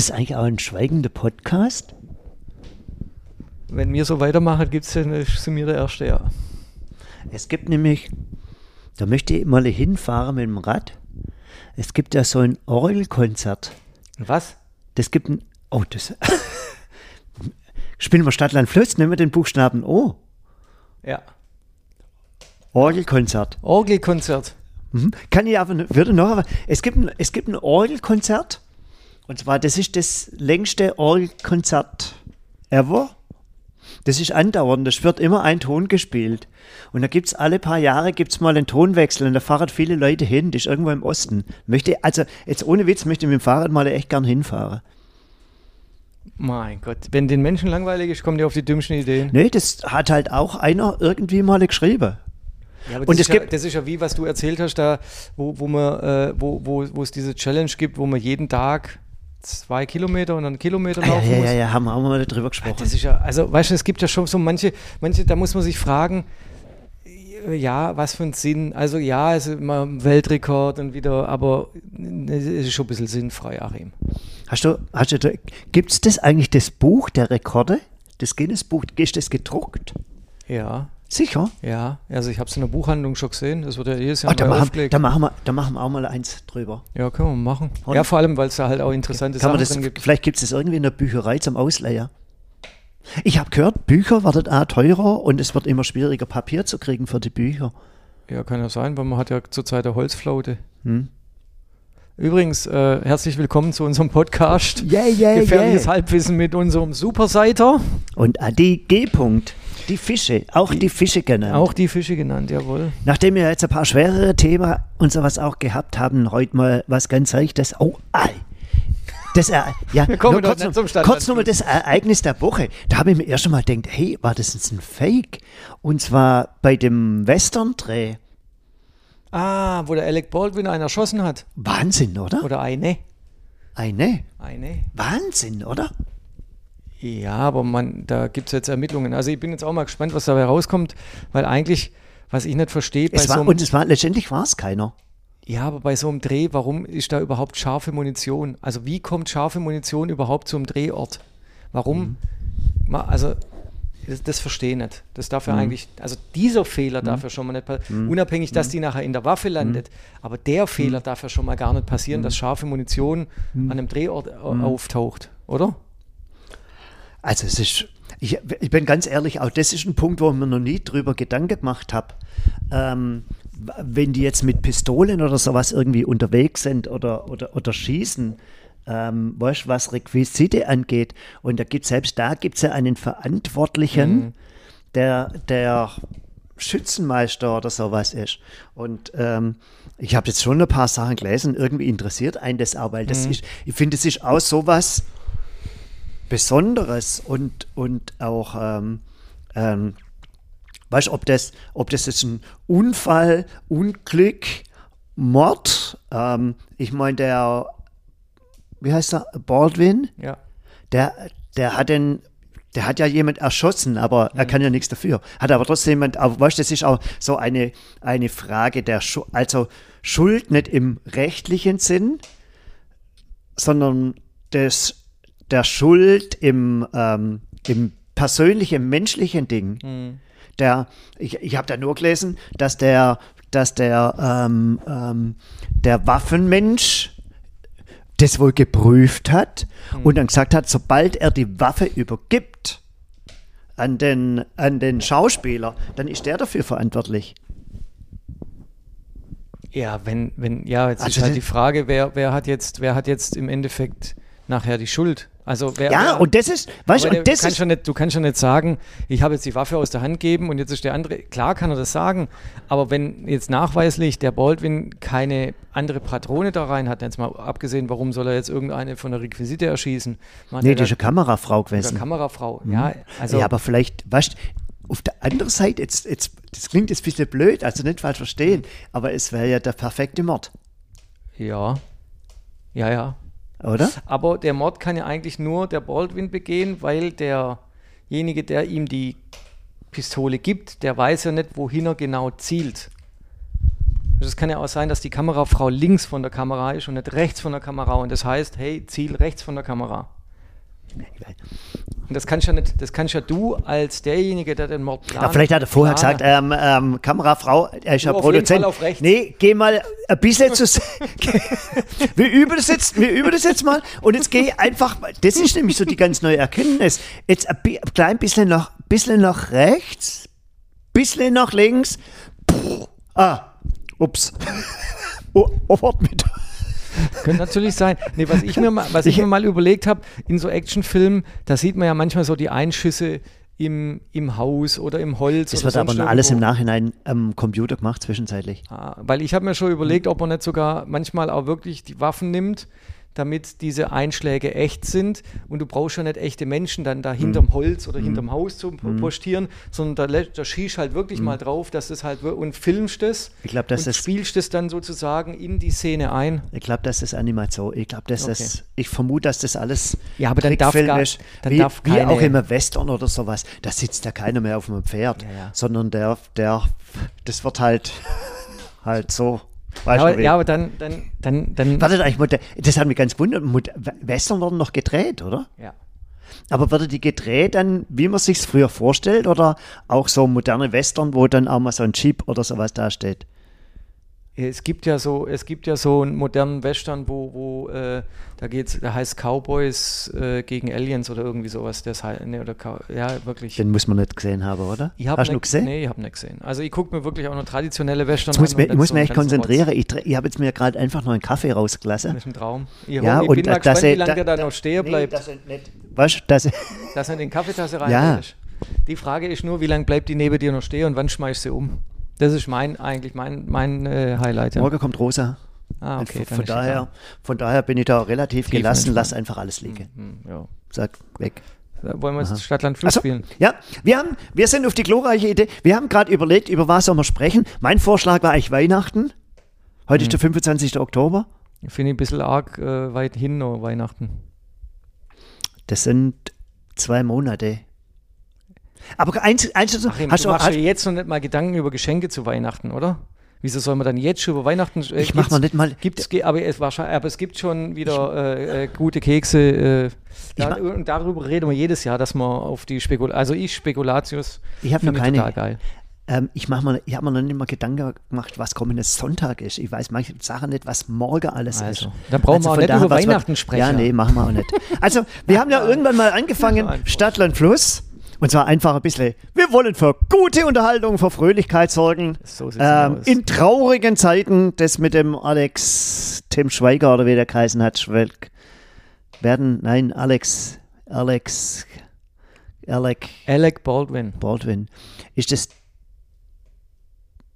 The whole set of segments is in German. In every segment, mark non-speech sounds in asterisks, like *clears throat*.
Es eigentlich auch einen schweigenden Podcast? Wenn wir so weitermachen, gibt es sind wir der Erste, ja. Es gibt nämlich, da möchte ich mal hinfahren mit dem Rad. Es gibt ja so ein Orgelkonzert. Was? Das gibt ein, oh, das, *laughs* spielen wir Stadtland Fluss, nehmen wir den Buchstaben O. Ja. Orgelkonzert. Orgelkonzert. Mhm. Kann ich aber, würde noch, aber es gibt ein, es gibt ein Orgelkonzert. Und zwar, das ist das längste Orgelkonzert ever. Das ist andauernd, es wird immer ein Ton gespielt. Und da gibt es alle paar Jahre gibt's mal einen Tonwechsel und da fahren viele Leute hin, das ist irgendwo im Osten. Möchte, also jetzt ohne Witz möchte ich mit dem Fahrrad mal echt gern hinfahren. Mein Gott, wenn den Menschen langweilig ist, kommen die auf die dümmsten Ideen. Nee, das hat halt auch einer irgendwie mal geschrieben. Ja, aber Und das, es ist ja, gibt- das ist ja wie, was du erzählt hast, da, wo, wo, man, äh, wo, wo, wo es diese Challenge gibt, wo man jeden Tag zwei Kilometer und einen Kilometer Ah, ja, laufen ja, muss. ja, ja, haben wir auch mal drüber gesprochen. Das ist ja, also weißt du, es gibt ja schon so manche, manche, da muss man sich fragen, ja, was für ein Sinn. Also ja, es ist immer ein Weltrekord und wieder, aber es ist schon ein bisschen sinnfrei, Achim. Hast du, hast du, gibt es das eigentlich, das Buch der Rekorde? Das Guinness-Buch, ist das gedruckt? Ja, Sicher? ja. Also ich habe es in der Buchhandlung schon gesehen. Das wird ja jedes Jahr Ah, da, machen, da, machen wir, da machen wir auch mal eins drüber. ja, können wir machen. Und- Ja, vor allem, weil es da halt auch interessante Kann Sachen das, drin gibt. vielleicht gibt es das irgendwie in der Bücherei zum Ausleihen. Ich habe gehört, Bücher werden auch teurer und es wird immer schwieriger, Papier zu kriegen für die Bücher. Ja, kann ja sein, weil man hat ja zurzeit eine Holzflaute. Hm. Übrigens, äh, herzlich willkommen zu unserem Podcast. Yeah, yeah, Gefährliches yeah. Halbwissen mit unserem Superseiter. Und ah, die G-Punkt, die Fische, auch die, Fische genannt. Auch die Fische genannt, jawohl. Nachdem wir jetzt ein paar schwerere Themen und sowas auch gehabt haben, heute mal was ganz Leichtes. Oh, ei. Das, *laughs* ja, Wir kommen kurz, noch, zum Stand- kurz nochmal das Ereignis der Woche. Da habe ich mir erst einmal gedacht, hey, war das jetzt ein Fake? Und zwar bei dem Western-Dreh. Ah, wo der Alec Baldwin einen erschossen hat. Wahnsinn, oder? Oder eine. Eine. Eine. Wahnsinn, oder? Ja, aber man, da gibt es jetzt Ermittlungen. Also ich bin jetzt auch mal gespannt, was dabei rauskommt, weil eigentlich, was ich nicht verstehe, bei Es so war, einem, und es war, letztendlich war es keiner. ja, aber bei so einem Dreh, warum ist da überhaupt scharfe Munition? Also wie kommt scharfe Munition überhaupt zum Drehort? Warum? Ma- Also das, das verstehe ich nicht. Das darf ja eigentlich, also dieser Fehler darf ja schon mal nicht passieren. Unabhängig, dass die nachher in der Waffe landet. Aber der Fehler darf ja schon mal gar nicht passieren, dass scharfe Munition an einem Drehort auftaucht, oder? Also es ist, ich, ich bin ganz ehrlich, auch das ist ein Punkt, wo ich mir noch nie drüber Gedanken gemacht habe. Ähm, wenn die jetzt mit Pistolen oder sowas irgendwie unterwegs sind oder, oder, oder schießen, ähm, weißt, was Requisite angeht, und da gibt selbst da gibt es ja einen Verantwortlichen, der, der Schützenmeister oder sowas ist. Und ähm, ich habe jetzt schon ein paar Sachen gelesen, irgendwie interessiert einen das auch, weil das ist, ich finde, es ist auch sowas, Besonderes und, und auch, ähm, ähm, weißt du, ob das, ob das jetzt ein Unfall, Unglück, Mord, ähm, ich meine, der, wie heißt er, Baldwin, Ja. der, der hat den, der hat ja jemand erschossen, aber er kann ja nichts dafür. Hat aber trotzdem jemand, aber weißt du, das ist auch so eine, eine Frage der Schu also Schuld nicht im rechtlichen Sinn, sondern des, der Schuld im, ähm, im persönlichen, menschlichen Ding. Der, ich ich habe da nur gelesen, dass der, dass der, ähm, ähm, der Waffenmensch das wohl geprüft hat und dann gesagt hat, sobald er die Waffe übergibt an den, an den Schauspieler, dann ist der dafür verantwortlich. Ja, wenn, wenn, ja, jetzt Also ist halt die Frage, wer, wer hat jetzt, wer hat jetzt im Endeffekt nachher die Schuld? Also wer, Ja, und das ist, weißt du, und das du, kannst ist, nicht, du kannst ja nicht sagen, ich habe jetzt die Waffe aus der Hand gegeben und jetzt ist der andere. Klar kann er das sagen, aber wenn jetzt nachweislich der Baldwin keine andere Patrone da rein hat, jetzt mal abgesehen, warum soll er jetzt irgendeine von der Requisite erschießen? Macht nee, das ist da- eine Kamerafrau gewesen. Kamerafrau. Ja, also ja, aber vielleicht, weißt auf der anderen Seite, jetzt, jetzt, das klingt jetzt ein bisschen blöd, also nicht falsch verstehen, aber es wäre ja der perfekte Mord, ja, ja, ja. Oder? Aber der Mord kann ja eigentlich nur der Baldwin begehen, weil derjenige, der ihm die Pistole gibt, der weiß ja nicht, wohin er genau zielt. Also es kann ja auch sein, dass die Kamerafrau links von der Kamera ist und nicht rechts von der Kamera und das heißt, hey, Ziel rechts von der Kamera. Und das kannst ja nicht, das kannst ja du als derjenige, der den Mord plant. Ja, vielleicht hat er vorher gesagt, ähm, ähm, Kamerafrau, er ist ja Du auf jeden Produzent. Auf rechts. Nee, geh mal ein bisschen zu. *laughs* wir üben das jetzt, wir üben das jetzt mal und jetzt geh einfach, das ist nämlich so die ganz neue Erkenntnis. Jetzt ein, klein bisschen nach, bisschen nach rechts, bisschen nach links. Puh, ah, ups. *laughs* Oh, oh, mit. Könnte natürlich sein. Nee, was ich mir mal, was ich mir mal überlegt habe, in so Actionfilmen, da sieht man ja manchmal so die Einschüsse im, im Haus oder im Holz. Das wird aber noch alles im irgendwo. Nachhinein am Computer gemacht, zwischenzeitlich. Ah, Weil ich habe mir schon überlegt, ob man nicht sogar manchmal auch wirklich die Waffen nimmt, damit diese Einschläge echt sind und du brauchst ja nicht echte Menschen dann da hinterm Holz oder hinterm Haus zu postieren, sondern da, da schießt halt wirklich mal drauf, dass das halt und filmst es Ich glaube, dass und das spielst es dann sozusagen in die Szene ein. Ich glaube, das ist Animation. Ich glaube, dass das, Okay. ich vermute, dass das alles Ja, aber dann darf gar- ist. dann wie, darf wie keine- auch im Western oder sowas. Da sitzt ja keiner mehr auf einem Pferd, Ja, ja. sondern der, der, das wird halt, halt so. Weißt Ja, aber, ja, aber dann, dann, dann, dann Wartet eigentlich, das hat mich ganz gewundert. Mod- Western wurden noch gedreht, oder? ja. Aber wurde die gedreht dann, wie man sich früher vorstellt, oder auch so moderne Western, wo dann auch mal so ein Jeep oder sowas da steht? Es gibt ja so, es gibt ja so einen modernen Western, wo, wo äh, da geht's, der heißt Cowboys äh, gegen Aliens oder irgendwie sowas. Das heißt, nee, oder Cow ja, wirklich. Den muss man nicht gesehen haben, oder? Ich hab Hast du noch gesehen? Nee, ich habe nicht gesehen. Also ich gucke mir wirklich auch noch traditionelle Western Jetzt muss, an. ich muss nicht mich so echt konzentrieren. Ich, ich habe jetzt mir gerade einfach noch einen Kaffee rausgelassen. Das ist ein Traum. Ich, Ja, ich und bin da- mal gespannt, wie lange da- der da noch stehen bleibt, dass er nicht, du, dass er, dass er in den Kaffeetasse Ja. rein ist. Die Frage ist nur, wie lange bleibt die neben dir noch stehen und wann schmeißt sie um? Das ist mein, eigentlich mein, mein äh, Highlight. Ja. morgen kommt Rosa. Ah, okay. von, daher, von daher bin ich da relativ Tief gelassen, lass einfach alles liegen. Hm, ja. Sag weg. Da wollen wir jetzt Stadtland Fluss Also, spielen. ja, wir, haben, wir sind auf die glorreiche Idee. Wir haben gerade überlegt, über was sollen wir sprechen. Mein Vorschlag war eigentlich Weihnachten. Heute Mhm. ist der 25. Oktober. Finde ich ein bisschen arg äh, weit hin noch Weihnachten. Das sind zwei Monate. Aber eins, eins Achim, hast du du, machst hast, dir jetzt noch nicht mal Gedanken über Geschenke zu Weihnachten, oder? Wieso soll man dann jetzt schon über Weihnachten? Äh, ich mach gibt's- mal nicht mal. Gibt's, aber, es aber es gibt schon wieder äh, äh, gute Kekse. Äh, da, und darüber reden wir jedes Jahr, dass man auf die Spekul also ich Spekulatius Ich habe noch keine. total geil. Ähm, ich mach mal, ich habe mir noch nicht mal Gedanken gemacht, was kommender Sonntag ist. Ich weiß manche Sachen nicht, was morgen alles ist. Also, dann brauchen wir auch nicht über Weihnachten sprechen. Ja, nee, machen wir auch nicht. Also, wir *laughs* haben ja irgendwann mal *laughs* angefangen, einfach. Stadt, Land, Fluss. Und zwar einfach ein bisschen, wir wollen für gute Unterhaltung, für Fröhlichkeit sorgen. So Ähm, in traurigen Zeiten, das mit dem Alex, Tim Schweiger oder wie der geheißen hat, Schwelk, werden, nein, Alex, Alex, Alec Alec Baldwin. Baldwin. Ist das.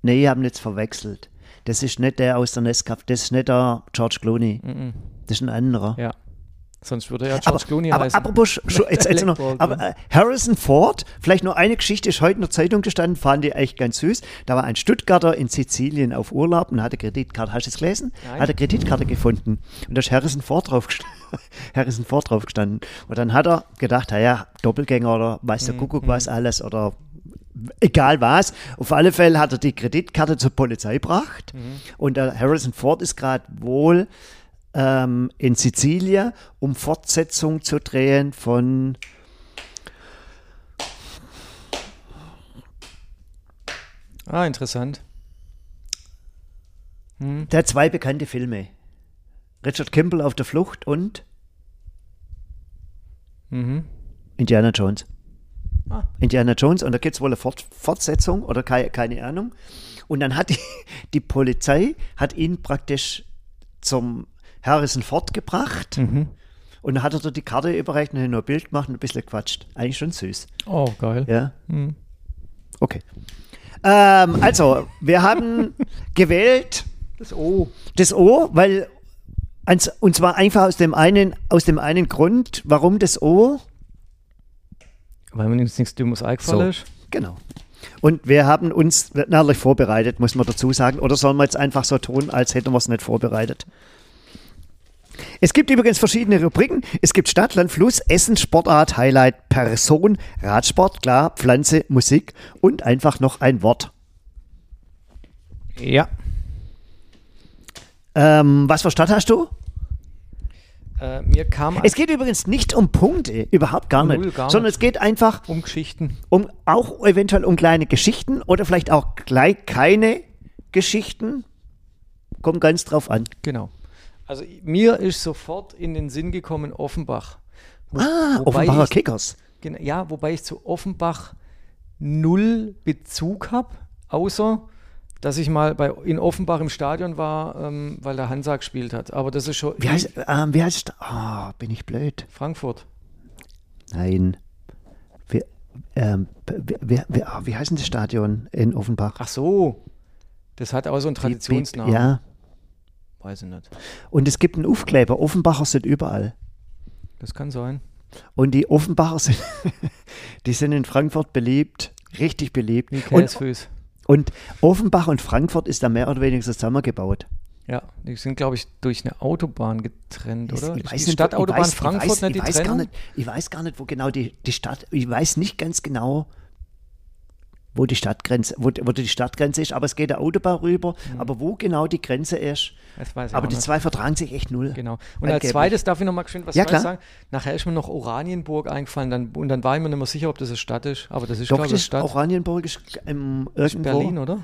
Nee, ich habe ihn jetzt verwechselt. Das ist nicht der aus der Nescaf, das ist nicht der George Clooney. Mhm. Das ist ein anderer. Ja. Sonst würde ja aber, George Clooney aber heißen. apropos, jetzt, jetzt noch, *laughs* aber äh, Harrison Ford, vielleicht nur eine Geschichte, ist heute in der Zeitung gestanden, fand die echt ganz süß. Da war ein Stuttgarter in Sizilien auf Urlaub und hatte Kreditkarte, hast du es gelesen? Nein. Hat eine Kreditkarte gefunden und da ist Harrison Ford drauf gestanden. *laughs* Harrison Ford drauf gestanden. Und dann hat er gedacht, naja, Doppelgänger oder weiß Mhm, der Kuckuck was alles oder egal was. Auf alle Fälle hat er die Kreditkarte zur Polizei gebracht Mhm. und der Harrison Ford ist gerade wohl ähm, in Sizilien, um Fortsetzung zu drehen von ah, interessant. der hat zwei bekannte Filme. Richard Kimball auf der Flucht und Mhm. Indiana Jones. Ah. Indiana Jones und da gibt es wohl eine Fort Fortsetzung oder keine, keine Ahnung. Und dann hat die, die Polizei hat ihn praktisch zum Harrison Ford gebracht Mhm. und dann hat er dort die Karte überreicht und hat nur ein Bild gemacht und ein bisschen gequatscht. Eigentlich schon süß. Oh, geil. Ja. Mhm. Okay. Ähm, also, wir haben *laughs* gewählt Das O. das O, weil und zwar einfach aus dem einen aus dem einen Grund, warum das O. Weil mir jetzt nichts Dummes eingefallen So. ist. Genau. Und wir haben uns natürlich vorbereitet, muss man dazu sagen. Oder sollen wir jetzt einfach so tun, als hätten wir es nicht vorbereitet? Es gibt übrigens verschiedene Rubriken. Es gibt Stadt, Land, Fluss, Essen, Sportart, Highlight, Person, Radsport, klar, Pflanze, Musik und einfach noch ein Wort. Ja. Ähm, was für Stadt hast du? Äh, mir kam Es geht übrigens nicht um Punkte, überhaupt gar Null, nicht, gar sondern nicht. es geht einfach um Geschichten. um auch eventuell um kleine Geschichten oder vielleicht auch gleich keine Geschichten. Kommt ganz drauf an. Genau. Also mir ist sofort in den Sinn gekommen Offenbach. Wo, Ah, wobei Offenbacher ich, Kickers. Genau, ja, wobei ich zu Offenbach null Bezug habe, außer dass ich mal bei, in Offenbach im Stadion war, ähm, weil der Hansa gespielt hat. Aber das ist schon Wie heißt, ähm, wie heißt Ah, bin ich blöd. Frankfurt. Nein. Wie, ähm, wie, wie, wie, ah, wie heißt denn das Stadion in Offenbach? Ach so, das hat auch so einen Traditionsnamen. Ja. Weiß ich nicht. Und es gibt einen Aufkleber. Offenbacher sind überall. Das kann sein. Und die Offenbacher sind, *laughs* die sind in Frankfurt beliebt, richtig beliebt. Wie Und, und Offenbach und Frankfurt ist da mehr oder weniger zusammengebaut. Ja, die sind, glaube ich, durch eine Autobahn getrennt, oder? Ich weiß die nicht, Stadtautobahn ich weiß, Frankfurt ich weiß, nicht die ich weiß gar Trennung? nicht, Ich weiß gar nicht, wo genau die, die Stadt, ich weiß nicht ganz genau, wo die Stadtgrenze, wo, wo die Stadtgrenze ist, aber es geht der Autobahn rüber, aber wo genau die Grenze ist, aber auch die nicht. zwei vertragen sich echt null. Genau. Und als zweites darf ich noch mal geschwind was Ja, sagen. Nachher ist mir noch Oranienburg eingefallen dann, und dann war ich mir nicht mehr sicher, ob das eine Stadt ist. Aber das ist, Doch, glaube ich, Stadt. Oranienburg ist ähm, irgendwo. Berlin, oder?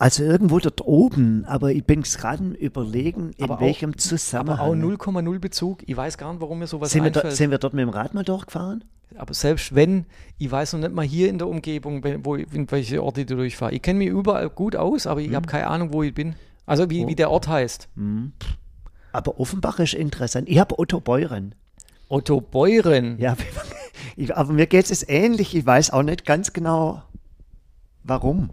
Also irgendwo dort oben, aber ich bin gerade am überlegen, in Aber auch- welchem Aber Zusammenhang. auch 0,0 Bezug. Ich weiß gar nicht, warum mir sowas sind, wir einfällt. dort, sind wir dort mit dem Rad mal durchgefahren? Aber selbst wenn, ich weiß noch nicht mal hier in der Umgebung, wo, ich- in welche Orte ich durchfahre. Ich kenne mich überall gut aus, aber ich habe Mhm. keine Ahnung, wo ich bin. Also wie, wie der Ort heißt. Aber Offenbach ist interessant. Ich habe Otto Beuren. Otto Beuren. Ja, *laughs* ich, aber mir geht es ähnlich. Ich weiß auch nicht ganz genau, warum.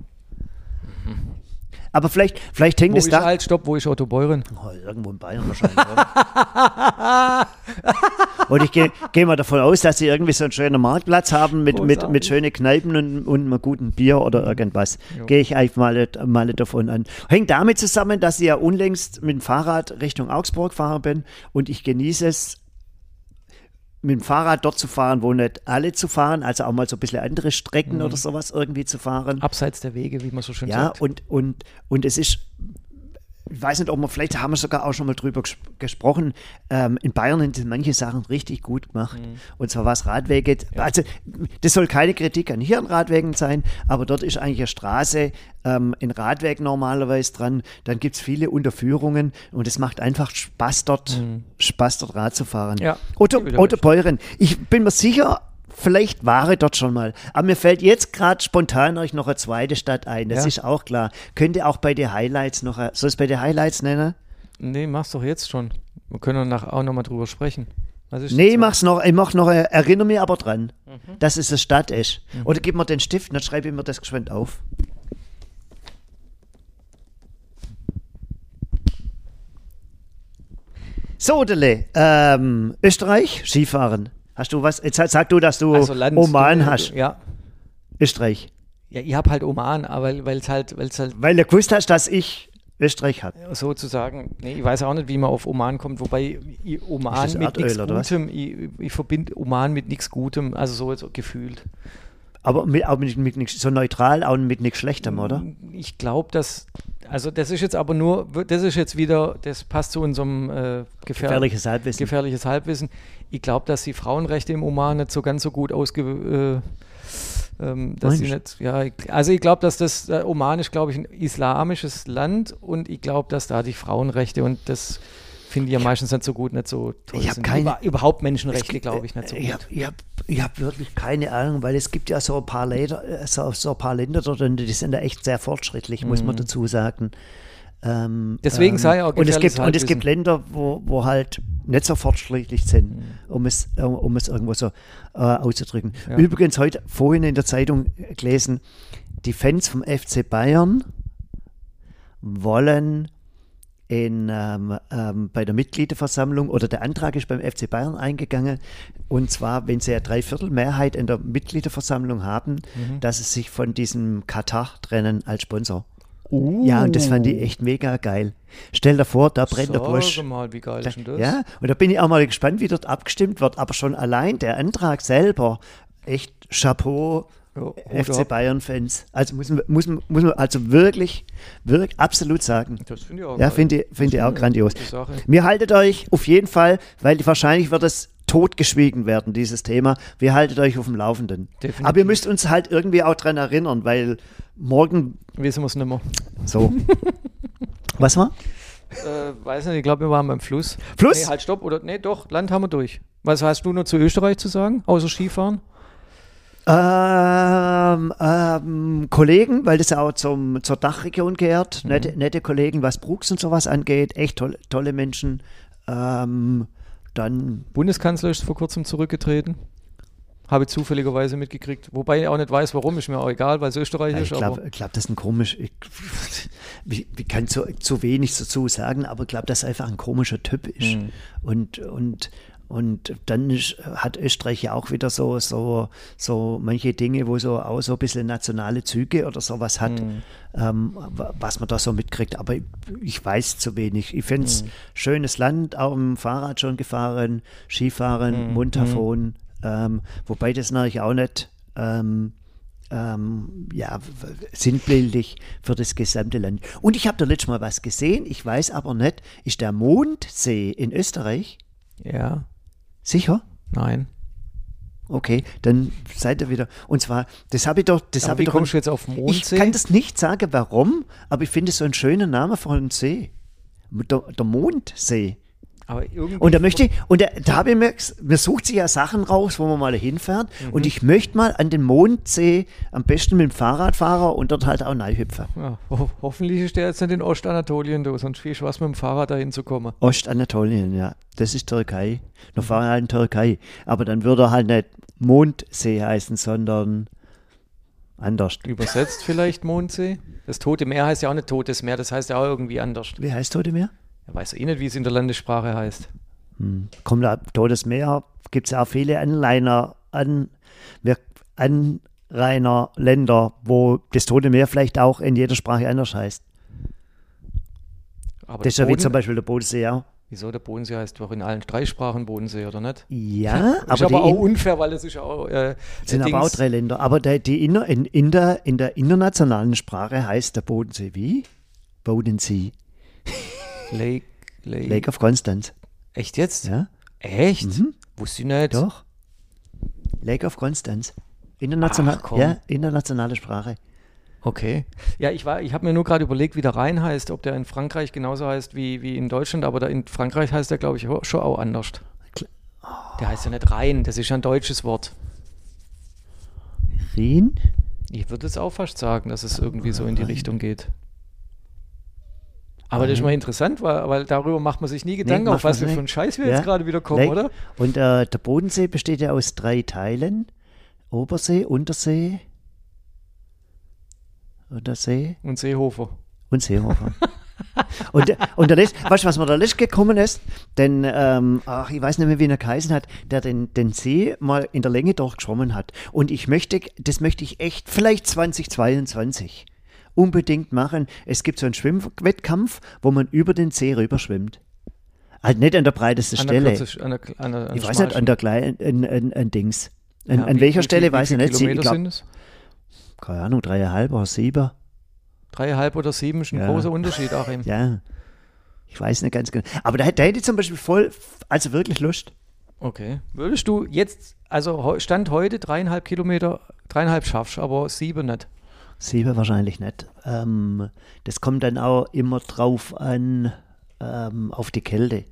Aber vielleicht, vielleicht hängt Wo es da. halt, stopp, wo ist Otto Beuren? Oh, irgendwo in Bayern wahrscheinlich. *laughs* und ich gehe geh mal davon aus, dass sie irgendwie so einen schönen Marktplatz haben mit, mit, mit schönen Kneipen und, und einem guten Bier oder irgendwas. Gehe ich einfach mal, mal davon an. Hängt damit zusammen, dass ich ja unlängst mit dem Fahrrad Richtung Augsburg gefahren bin und ich genieße es, mit dem Fahrrad dort zu fahren, wo nicht alle zu fahren, also auch mal so ein bisschen andere Strecken oder sowas irgendwie zu fahren. Abseits der Wege, wie man so schön Ja, sagt. und, und, und es ist, ich weiß nicht, ob wir, vielleicht haben wir sogar auch schon mal drüber ges gesprochen, ähm, in Bayern sind manche Sachen richtig gut gemacht. Mhm. Und zwar was Radwege, also das soll keine Kritik an hier an Radwegen sein, aber dort ist eigentlich eine Straße, ähm, ein Radweg normalerweise dran, dann gibt es viele Unterführungen und es macht einfach Spaß dort, Spaß dort Rad zu fahren. Mhm. Ja, Otto, Otto. Beuren, ich bin mir sicher, Vielleicht war ich dort schon mal. Aber mir fällt jetzt gerade spontan euch noch eine zweite Stadt ein. Das Ja. ist auch klar. Könnte auch bei den Highlights noch. Soll ich es bei den Highlights nennen? Nee, mach's doch jetzt schon. Wir können danach auch nochmal drüber sprechen. Nee, mach's noch. Ich mach noch. äh, Erinnere mich aber dran, Mhm. dass es eine Stadt ist. Oder gib mir den Stift, dann schreibe ich mir das geschwind auf. So, Dele, ähm, Österreich, Skifahren. Hast du was? Jetzt sag du, dass du Also Land- Oman hast. Ja. Österreich. Ja, ich habe halt Oman, aber weil es halt, weil's halt Weil du gewusst hast, dass ich Österreich habe. sozusagen, nee, ich weiß auch nicht, wie man auf Oman kommt, wobei ich Oman mit nichts? Gutem, ich, ich verbinde Oman mit nichts Gutem, also so jetzt gefühlt. Aber mit, auch mit, mit so neutral, auch mit nichts Schlechtem, oder? Ich glaube, dass, also das ist jetzt aber nur, das ist jetzt wieder, das passt zu unserem äh, gefähr Gefährliches Halbwissen. gefährliches Halbwissen. Ich glaube, dass die Frauenrechte im Oman nicht so ganz so gut ausge... Äh, ähm, dass sie nicht, ja, also ich glaube, dass das äh, Oman ist, glaube ich, ein islamisches Land und ich glaube, dass da die Frauenrechte und das finde ich ja meistens nicht so gut, nicht so toll Ich hab sind. keine- Über, überhaupt Menschenrechte, glaube ich, nicht so äh, Ich gut. habe ich hab, ich hab wirklich keine Ahnung, weil es gibt ja so ein paar Länder, äh, so, so ein paar Länder dort, die sind da echt sehr fortschrittlich, muss man dazu sagen. Ähm, Mhm. Deswegen sei auch und es gibt Und es gibt. Länder, wo, wo halt nicht so fortschrittlich sind, Mhm. um, es, äh, um es irgendwo so äh, auszudrücken. Ja. Übrigens heute vorhin in der Zeitung gelesen, die Fans vom FC Bayern wollen in, ähm, ähm, bei der Mitgliederversammlung oder der Antrag ist beim FC Bayern eingegangen. Und zwar, wenn sie ja Dreiviertel Mehrheit in der Mitgliederversammlung haben, Mhm. dass sie sich von diesem Katar trennen als Sponsor. Ja, und das fand ich echt mega geil. Stell dir vor, da brennt der Busch. Sag mal, wie geil ist denn das? Ja, und da bin ich auch mal gespannt, wie dort abgestimmt wird. Aber schon allein der Antrag selber, echt Chapeau, Ja, FC. Bayern-Fans. Also muss man, muss, man, muss man also wirklich, wirklich absolut sagen. Das finde ich auch Ja, finde ich, finde ich auch grandios. Mir haltet euch auf jeden Fall, weil wahrscheinlich wird es totgeschwiegen werden, dieses Thema. Wir haltet euch auf dem Laufenden. Definitiv. Aber ihr müsst uns halt irgendwie auch dran erinnern, weil morgen Wissen wir es nicht mehr. so. *laughs* Was war? Äh, weiß nicht, ich glaube, wir waren beim Fluss. Fluss? Nee, halt, stopp. Oder, nee, doch, Land haben wir durch. Was hast du nur zu Österreich zu sagen, außer Skifahren? Ähm, ähm, Kollegen, weil das ja auch zum, zur Dachregion gehört, Mhm. nette, nette Kollegen, was Brooks und sowas angeht, echt tolle, tolle Menschen. Ähm, dann, Bundeskanzler ist vor kurzem zurückgetreten. Habe ich zufälligerweise mitgekriegt. Wobei ich auch nicht weiß, warum, ist mir auch egal, weil es Österreich ja, ich ist. glaube, aber glaub, das ist ein komisch, ich, *laughs* ich, ich kann zu, zu wenig dazu sagen, aber ich glaube, dass er einfach ein komischer Typ ist. Mhm. Und, und, und dann ist, hat Österreich ja auch wieder so, so, so manche Dinge, wo so auch so ein bisschen nationale Züge oder sowas hat, Mhm. ähm, wa- was man da so mitkriegt. Aber ich, ich weiß zu wenig. Ich finde es Mhm. schönes Land, auch im Fahrrad schon gefahren, Skifahren, Mhm. Montafon, ähm, wobei das natürlich auch nicht ähm, ähm, ja, sinnbildlich für das gesamte Land. Und ich habe da letztes Mal was gesehen, ich weiß aber nicht, ist der Mondsee in Österreich? ja, Sicher? nein. Okay, dann seid ihr wieder. Und zwar, das habe ich doch, das habe ich doch. kommst du jetzt auf ich Mondsee? kann das nicht sagen, warum, aber ich finde es so einen schönen Namen für einen See. Der, der Mondsee. Und da möchte ich, und da, da habe ich mir, man sucht sich ja Sachen raus, wo man mal hinfährt. Mhm. Und ich möchte mal an den Mondsee am besten mit dem Fahrradfahrer und dort halt auch hüpfen. Ja, ho hoffentlich ist der jetzt nicht in Ostanatolien, du, sonst viel Spaß mit dem Fahrrad dahin zu kommen. Ostanatolien, ja. Das ist Türkei. Noch fahren wir halt in Türkei. Aber dann würde er halt nicht Mondsee heißen, sondern anders. Übersetzt vielleicht Mondsee? Das Tote Meer heißt ja auch nicht Totes Meer, das heißt ja auch irgendwie anders. Wie heißt Tote Meer? Ich weiß eh nicht, wie es in der Landessprache heißt. Hm. Kommt da Totes Meer, gibt es ja auch viele Anleiner, an, wir- Anrainerländer, wo das Tote Meer vielleicht auch in jeder Sprache anders heißt. Aber Das ist ja wie zum Beispiel der Bodensee auch. Wieso der Bodensee heißt doch in allen drei Sprachen Bodensee, oder nicht? Ja, *laughs* ist aber, aber die auch unfair, weil das ist ja auch. Äh, sind Dings- aber auch drei Länder. Aber der, die inner, in, in, der, in der internationalen Sprache heißt der Bodensee wie? Bodensee. Lake, Lake. Lake of Constance. Echt jetzt? Ja, Echt? Mhm. Wusste ich nicht. doch. Lake of Constance. International, Ach, ja, internationale Sprache. Okay. Ja, ich, war- ich habe mir nur gerade überlegt, wie der Rhein heißt, ob der in Frankreich genauso heißt wie, wie in Deutschland, aber da in Frankreich heißt der, glaube ich, ho- schon auch anders. Der heißt ja nicht Rhein, das ist ja ein deutsches Wort. Rhin? Ich würde es auch fast sagen, dass es irgendwie so in die Richtung geht. Aber das ist mal interessant, weil, weil darüber macht man sich nie Gedanken, macht auf was man wir nicht. für einen Scheiß wir Ja. jetzt gerade wieder kommen, Lake- oder? Und äh, der Bodensee besteht ja aus drei Teilen. Obersee, Untersee, Untersee Und Seehofer. und Seehofer. *laughs* und, der- und der Letzte, weißt du, was mir der Letzte gekommen ist? Denn, ähm, ach, ich weiß nicht mehr, wie er geheißen hat, der den, den See mal in der Länge durchgeschwommen hat. Und ich möchte, das möchte ich echt, vielleicht 2022 unbedingt machen. Es gibt so einen Schwimmwettkampf, wo man über den See rüberschwimmt. Halt nicht an der breitesten An der Stelle. Kürze- an der, an der, an Ich weiß nicht, an der kleinen, an, an, Dings. An, Ja, wie- welcher wie Stelle viel- weiß wie ich nicht. Ich Kilometer glaube, sind es? keine Ahnung, dreieinhalb oder sieben. Dreieinhalb oder sieben ist ein Ja. großer Unterschied, Achim. Ja. Ich weiß nicht ganz genau. Aber da, da hätte ich zum Beispiel voll, also wirklich Lust. Okay. Würdest du jetzt, also Stand heute dreieinhalb Kilometer, dreieinhalb schaffst, aber sieben nicht. Sieben wahrscheinlich nicht. Ähm, das kommt dann auch immer drauf an, ähm, auf die Kälte.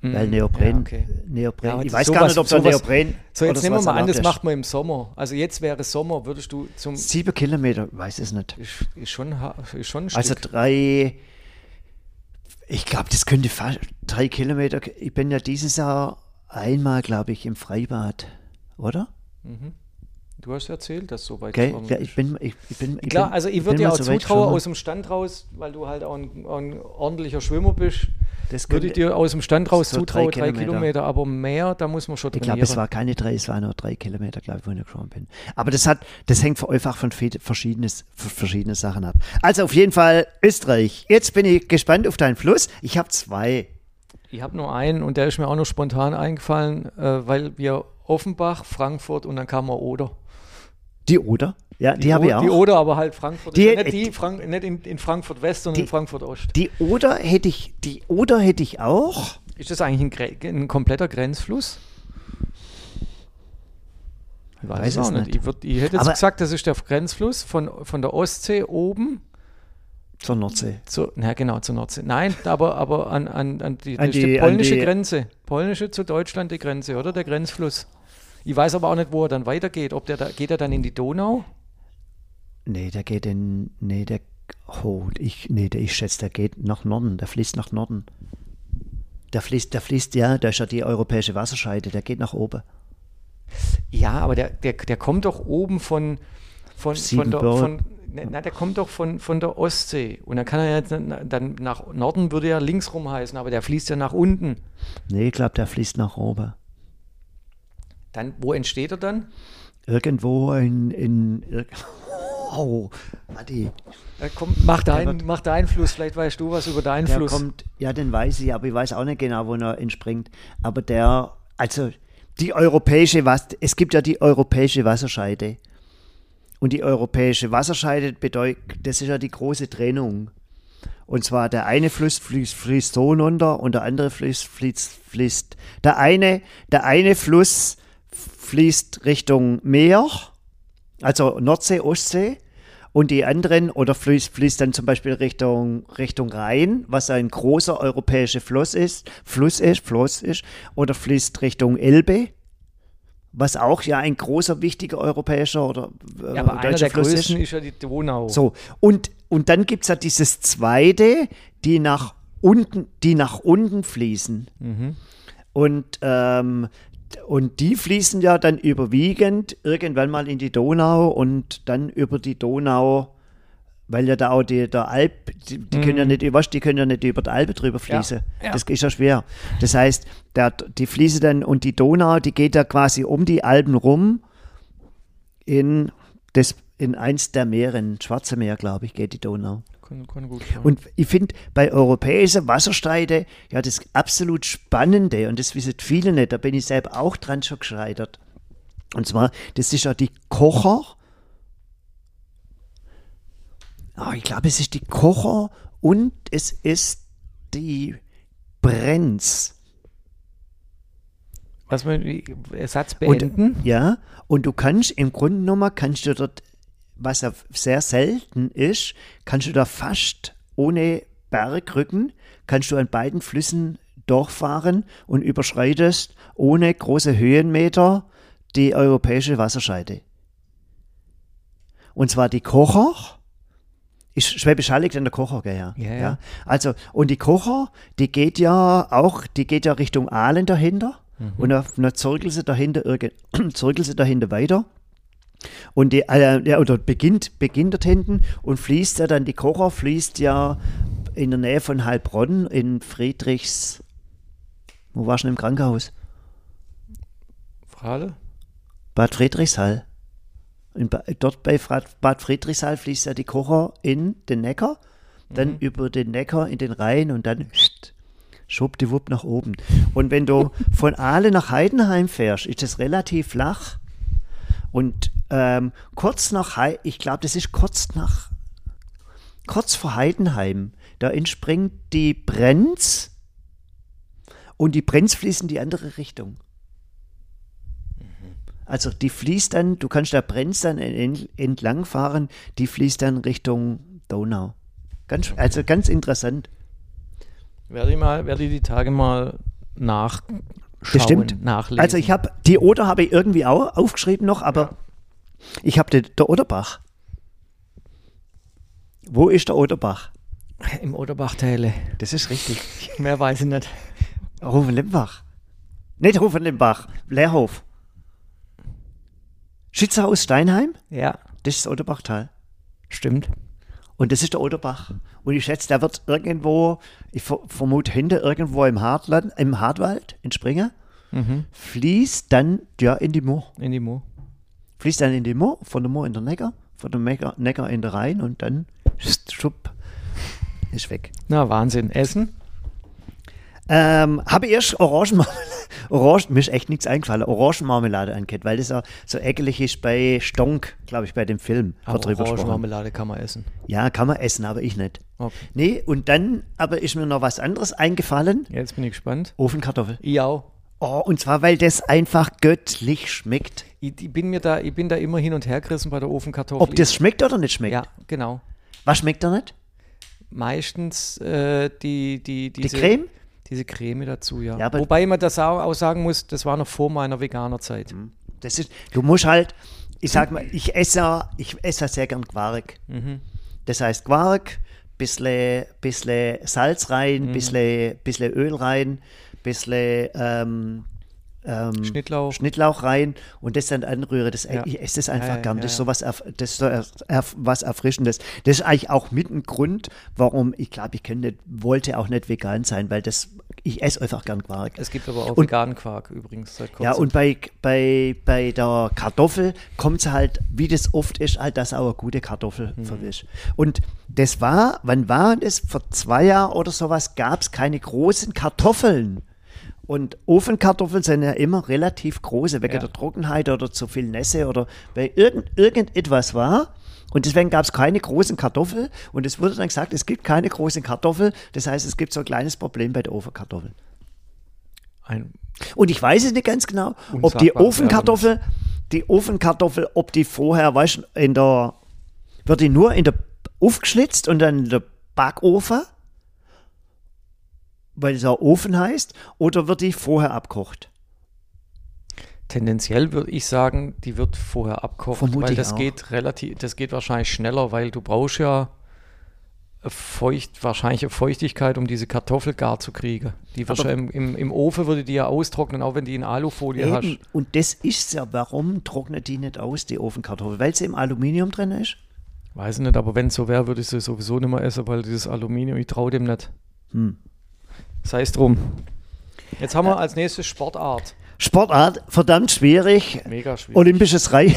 Weil Mhm. Neopren, Ja, okay. Neopren, Ja, ich weiß gar sowas- nicht, ob da sowas- Neopren So, jetzt nehmen wir mal an, das macht man im Sommer. Also jetzt wäre Sommer, würdest du zum. Sieben Kilometer, weiß es nicht. Ist, ist, schon, ist schon ein Also Stück. drei, ich glaube, das könnte fast drei Kilometer. Ich bin ja dieses Jahr einmal, glaube ich, im Freibad, oder? Mhm. Du hast erzählt, dass so weit Okay, ja, ich bin, ich, ich bin, ich Klar, bin, also ich würde dir auch so zutrauen aus dem Stand raus, weil du halt auch ein, ein ordentlicher Schwimmer bist, Das würde ich dir aus dem Stand raus so drei zutrauen, drei Kilometer. Kilometer. aber mehr, da muss man schon Ich trainieren. glaube, es war keine drei, es waren nur drei Kilometer, glaube ich, wo ich geschwommen bin. Aber das hat, das hängt einfach von fe- verschiedenes, von verschiedene Sachen ab. Also auf jeden Fall Österreich. Jetzt bin ich gespannt auf deinen Fluss. Ich habe zwei. Ich habe nur einen und der ist mir auch noch spontan eingefallen, äh, weil wir Offenbach, Frankfurt und dann kam mal Oder. Die Oder? Ja, die, Die, habe ich auch. Die Oder, aber halt Frankfurt. Die- ja nicht, die Frank nicht in, in Frankfurt West, sondern Die- in Frankfurt Ost. Die Oder hätte ich, die Oder hätte ich auch. Ist das eigentlich ein, ein kompletter Grenzfluss? Ich weiß, Weiß es nicht. nicht. Ich, würd, ich hätte jetzt Aber- gesagt, das ist der Grenzfluss von, von der Ostsee oben Zur Nordsee. zur, na genau, zur Nordsee. Nein, aber, aber an, an, an, die, An die die- an polnische die- Grenze. Polnische zu Deutschland die Grenze, oder? Der Grenzfluss. Ich weiß aber auch nicht, wo er dann weitergeht. Ob der da, geht er dann in die Donau? Nee, der geht in. Nee, der. Oh, ich, nee, der, ich schätze, der geht nach Norden. Der fließt nach Norden. Der fließt, der fließt, ja, da ist ja die europäische Wasserscheide, der geht nach oben. Ja, aber der, der, der kommt doch oben von, von, von der, von, ne, na, der kommt doch von, von der Ostsee. Und dann kann er jetzt, na- dann nach Norden würde ja links rum heißen, aber der fließt ja nach unten. Nee, ich glaube, der fließt nach oben. Dann, wo entsteht er dann? Irgendwo in. in oh, Adi. Kommt, mach, deinen, wird- mach deinen Fluss, vielleicht weißt du was über deinen Der Fluss. kommt, ja, den weiß ich, aber ich weiß auch nicht genau, wo er entspringt. Aber der, also die europäische, Was es gibt ja die europäische Wasserscheide. Und die europäische Wasserscheide bedeutet, das ist ja die große Trennung. Und zwar der eine Fluss fließt, fließt so runter und der andere Fluss fließt, fließt. Der eine, der eine Fluss fließt Richtung Meer, also Nordsee, Ostsee. Und die anderen, oder fließt, fließt dann zum Beispiel Richtung, Richtung Rhein, was ein großer europäischer Fluss ist, Fluss ist, Fluss ist, oder fließt Richtung Elbe, was auch ja ein großer, wichtiger europäischer oder äh, ja, aber einer deutscher der Fluss größten ist. ist ja die Donau. So, und, und dann gibt es ja dieses zweite, die nach unten, die nach unten fließen. Mhm. Und, ähm, und die fließen ja dann überwiegend irgendwann mal in die Donau und dann über die Donau, weil ja da auch die, der Alp, die, die können ja nicht, über- die können ja nicht über die Alpe drüber fließen. Mhm. ja. Das ist ja schwer. Das heißt, der, die fließen dann und die Donau, die geht ja quasi um die Alpen rum in das in eins der Meere, in Schwarze Meer, glaube ich, geht die Donau. Kann, kann gut sein. Und ich finde bei europäischen Wassersteide ja das absolut Spannende, und das wissen viele nicht, da bin ich selbst auch dran schon gescheitert. Und zwar, das ist ja die Kocher. Ah, ich glaube, es ist die Kocher und es ist die Brenz. Was wir die Satz Und, beenden? ja, und du kannst im Grunde genommen, kannst du dort, was ja sehr selten ist, kannst du da fast ohne Bergrücken, kannst du an beiden Flüssen durchfahren und überschreitest ohne große Höhenmeter die europäische Wasserscheide. Und zwar die Kocher, ist Schwäbisch Hall liegt an der Kocher, gell, ja. Ja, ja. Also, und die Kocher, die geht ja auch, die geht ja Richtung Aalen dahinter. Und dann, dann zirkel sie dahinter, irgend- *clears throat* zirkel sie dahinter weiter. Und die, äh, ja, oder beginnt, beginnt dort hinten und fließt ja dann, die Kocher fließt ja in der Nähe von Heilbronn in Friedrichs, wo warst du denn im Krankenhaus? Frage? Bad Friedrichshall. In dort bei Bad Friedrichshall fließt ja die Kocher in den Neckar, dann über den Neckar in den Rhein und dann schwuppdiwupp nach oben. Und wenn du von Aale nach Heidenheim fährst, ist es relativ flach. Und ähm, kurz nach, Hei ich glaube, das ist kurz nach, kurz vor Heidenheim, da entspringt die Brenz und die Brenz fließt in die andere Richtung. Also die fließt dann, du kannst da Brenz dann en- entlang fahren, die fließt dann Richtung Donau. Ganz, also ganz interessant. Werde ich, mal, werde ich die Tage mal nachschauen, Bestimmt. nachlesen. Also ich habe, die Oder habe ich irgendwie auch aufgeschrieben noch, aber ich habe den, der Oderbach. Wo ist der Oderbach? Im Oderbachtäle. Das ist richtig. Mehr weiß ich nicht. Rufen-Limbach. Nicht Rufen-Limbach, Leerhof. Schützehaus Steinheim, Ja, das ist das Oderbachtal. stimmt. Und das ist der Oderbach. Und ich schätze, der wird irgendwo, ich ver vermute hinter irgendwo im Hartland, im Hartwald, in Springer, Mhm. fließt dann ja in die Moor. In die Mo. Fließt dann in die Moor, von der Moor in der Neckar, von der Neckar, Neckar in der Rhein und dann schupp, ist weg. Na, Wahnsinn. Essen? Ähm, habe erst Orangenmarmelade, *laughs* Orange, mir ist echt nichts eingefallen. Orangenmarmelade angehört, weil das auch so ekelig ist bei Stonk, glaube ich, bei dem Film. Aber. Orangenmarmelade kann man essen. Ja, kann man essen, aber ich nicht. Okay. Nee, und dann aber ist mir noch was anderes eingefallen. Jetzt bin ich gespannt. Ofenkartoffel. Auch. Oh, und zwar, weil das einfach göttlich schmeckt. Ich, ich, bin mir da, ich bin da immer hin und her gerissen bei der Ofenkartoffel. Ob das schmeckt oder nicht schmeckt. Ja, genau. Was schmeckt da nicht? Meistens äh, die, die, Die diese, Creme? Diese Creme dazu, ja. Ja, Wobei man das auch, auch sagen muss, das war noch vor meiner Veganerzeit. Mhm. Das ist, du musst halt, ich sag mal, ich esse, ich esse sehr gern Quark. Mhm. Das heißt Quark, bisschen, bisschen Salz rein, Mhm. bisschen, bisschen Öl rein, bisschen ähm, ähm, Schnittlauch. Schnittlauch rein und das dann anrühre. Das, Ja. Ich esse das einfach Ja, gern. ja, ist so was, das ist so was Erfrischendes. Das ist eigentlich auch mit ein Grund, warum ich glaube, ich könnte, wollte auch nicht vegan sein, weil das, ich esse einfach gern Quark. Es gibt aber auch Und- veganen Quark übrigens seit kurzem. Ja, und bei, bei, bei der Kartoffel kommt es halt, wie das oft ist, halt, dass auch eine gute Kartoffel Mhm. verwischt. Und das war, wann war das? Vor zwei Jahren oder sowas gab es keine großen Kartoffeln. Und Ofenkartoffeln sind ja immer relativ große, wegen Ja. der Trockenheit oder zu viel Nässe oder weil irgend, irgendetwas war. Und deswegen gab es keine großen Kartoffeln. Und es wurde dann gesagt, es gibt keine großen Kartoffeln. Das heißt, es gibt so ein kleines Problem bei der Ofenkartoffel. Ein, Und ich weiß es nicht ganz genau, ob die Ofenkartoffel, die Ofenkartoffel, ob die vorher, weißt du, in der, wird die nur in der, aufgeschlitzt und dann in der Backofen, weil es auch Ofen heißt, oder wird die vorher abkocht? tendenziell würde ich sagen, die wird vorher abkocht, Vermute weil das auch. geht relativ, das geht wahrscheinlich schneller, weil du brauchst ja feucht, wahrscheinlich eine Feuchtigkeit, um diese Kartoffel gar zu kriegen. Die ja im, im, im Ofen würde die ja austrocknen, auch wenn die in Alufolie Eben. hast. Und das ist ja, warum trocknet die nicht aus, die Ofenkartoffel? Weil sie im Aluminium drin ist? Weiß ich nicht, aber wenn es so wäre, würde ich sie sowieso nicht mehr essen, weil dieses Aluminium, ich traue dem nicht. Hm. Sei es drum. Jetzt haben wir als nächstes Sportart. Sportart, verdammt schwierig. Mega schwierig. Olympisches Reiten.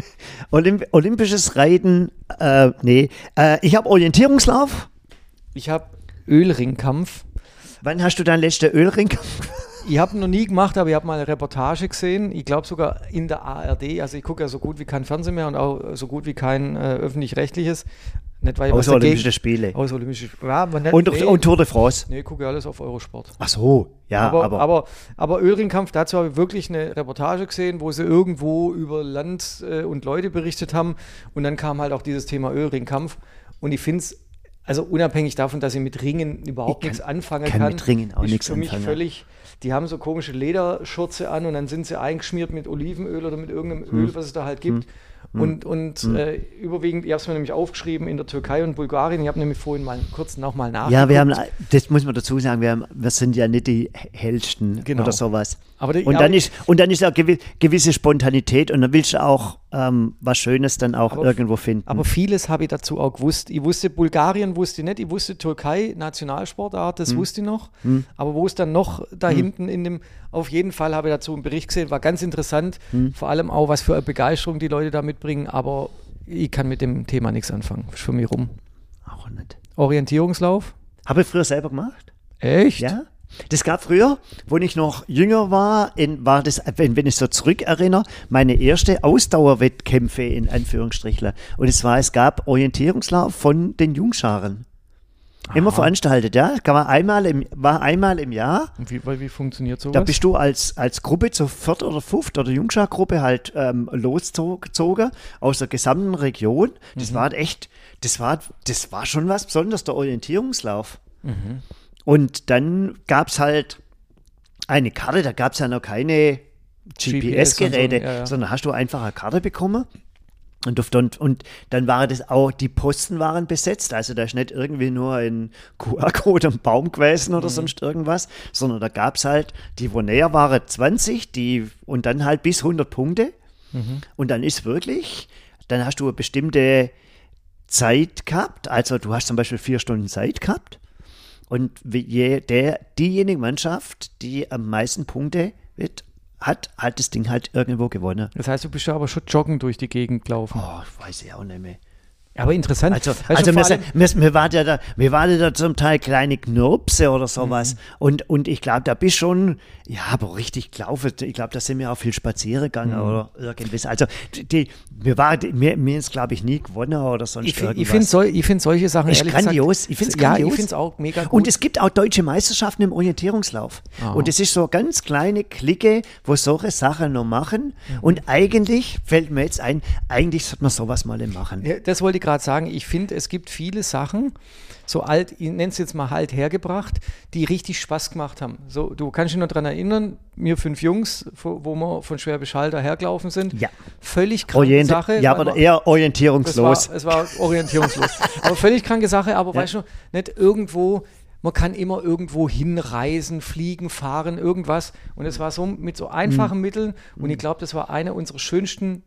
*laughs* Olymp Olympisches Reiten, äh, nee. Äh, ich habe Orientierungslauf. Ich habe Ölringkampf. Wann hast du dein letzter Ölring? Ich habe noch nie gemacht, aber ich habe mal eine Reportage gesehen. Ich glaube sogar in der ARD. Also ich gucke ja so gut wie kein Fernsehen mehr und auch so gut wie kein äh, öffentlich-rechtliches. Nicht weil ich was Außer dagegen- Olympische Spiele. Außer Olympische Ja, nicht, Und, nee, und Tour de France. nee, ich gucke alles auf Eurosport. Ach so, ja, aber, aber, aber, aber, Ölringkampf, dazu habe ich wirklich eine Reportage gesehen, wo sie irgendwo über Land äh, und Leute berichtet haben. Und dann kam halt auch dieses Thema Ölringkampf. Und ich finde es, also unabhängig davon, dass ich mit Ringen überhaupt Ich kann- nichts anfangen kann kann, mit Ringen auch nichts für mich anfangen. völlig, die haben so komische Lederschürze an und dann sind sie eingeschmiert mit Olivenöl oder mit irgendeinem Hm. Öl, was es da halt gibt. Und, und äh, überwiegend, ich habe es mir nämlich aufgeschrieben, in der Türkei und Bulgarien, ich habe nämlich vorhin mal kurz nochmal nachgeguckt. ja, wir haben, das muss man dazu sagen, wir, haben, wir sind ja nicht die hellsten Genau. oder sowas. Aber die- und, aber- dann ist, und dann ist gewi gewisse Spontanität und dann willst du auch ähm, was Schönes dann auch Aber- irgendwo finden. Aber vieles habe ich dazu auch gewusst. Ich wusste, Bulgarien wusste ich nicht, ich wusste Türkei, Nationalsportart, Hm. das wusste ich noch. Aber wo es dann noch da hinten in dem, auf jeden Fall habe ich dazu einen Bericht gesehen, war ganz interessant. Hm. Vor allem auch, was für eine Begeisterung die Leute da mitbringen, aber ich kann mit dem Thema nichts anfangen. Ist für mich rum. auch nicht. Orientierungslauf? Habe ich früher selber gemacht? Echt? Ja. Das gab früher, wo ich noch jünger war, in, war das, wenn, wenn ich so zurückerinnere, meine erste Ausdauerwettkämpfe in Anführungsstrichen. Und es war, es gab Orientierungslauf von den Jungscharen. Immer veranstaltet, ja. Kann man einmal im, war einmal im Jahr. Und wie, wie funktioniert sowas? Da bist du als, als Gruppe zur viert oder fünft oder Jungschargruppe halt ähm, losgezogen aus der gesamten Region. Das war echt, das war, das war schon was Besonderes, der Orientierungslauf. Und dann gab es halt eine Karte, da gab es ja noch keine GPS-Geräte, so, ja, ja. sondern hast du einfach eine Karte bekommen. Und, und, und dann war das auch, die Posten waren besetzt. Also da ist nicht irgendwie nur ein QR-Code am Baum gewesen Mhm. oder sonst irgendwas, sondern da gab es halt, die wo näher waren, 20, die und dann halt bis 100 Punkte. Mhm. Und dann ist wirklich, dann hast du eine bestimmte Zeit gehabt. Also du hast zum Beispiel vier Stunden Zeit gehabt. Und je, der, diejenige Mannschaft, die am meisten Punkte wird, hat, hat das Ding halt irgendwo gewonnen. das heißt, du bist ja aber schon joggen durch die Gegend gelaufen. Oh, ich weiß ich auch nicht mehr. Aber interessant. Also, also wir, allem- wir, wir, waren ja da, wir waren da zum Teil kleine Knirpse oder Mhm. sowas. Und, und ich glaube, da bist schon, ja, aber richtig gelaufen. Ich glaube, da sind wir auch viel spazieren gegangen Mhm. oder irgendwas. Also, die, wir waren, wir, wir ist, glaube ich, nie gewonnen oder sonst ich, irgendwas. ich finde ich find solche Sachen Ist ehrlich grandios. Gesagt, Ich find's Ja, grandios. ich finde es auch mega gut. Und es gibt auch deutsche Meisterschaften im Orientierungslauf. Ah. Und es ist so eine ganz kleine Clique, wo solche Sachen noch machen. Mhm. Und eigentlich fällt mir jetzt ein, eigentlich sollte man sowas mal machen. Ja, das wollte ich gerade sagen. Ich finde, es gibt viele Sachen, so alt, ich nenne es jetzt mal halt hergebracht, die richtig Spaß gemacht haben. So, du kannst dich noch daran erinnern, wir fünf Jungs, wo wir von Schwäbisch Hall dahergelaufen sind. Ja. Völlig kranke Orient Sache. ja, aber eher orientierungslos. war, es war orientierungslos. *laughs* aber völlig kranke Sache, aber Ja. weißt du, nicht irgendwo, man kann immer irgendwo hinreisen, fliegen, fahren, irgendwas. Und es war so mit so einfachen Mhm. Mitteln. Und ich glaube, das war einer unserer schönsten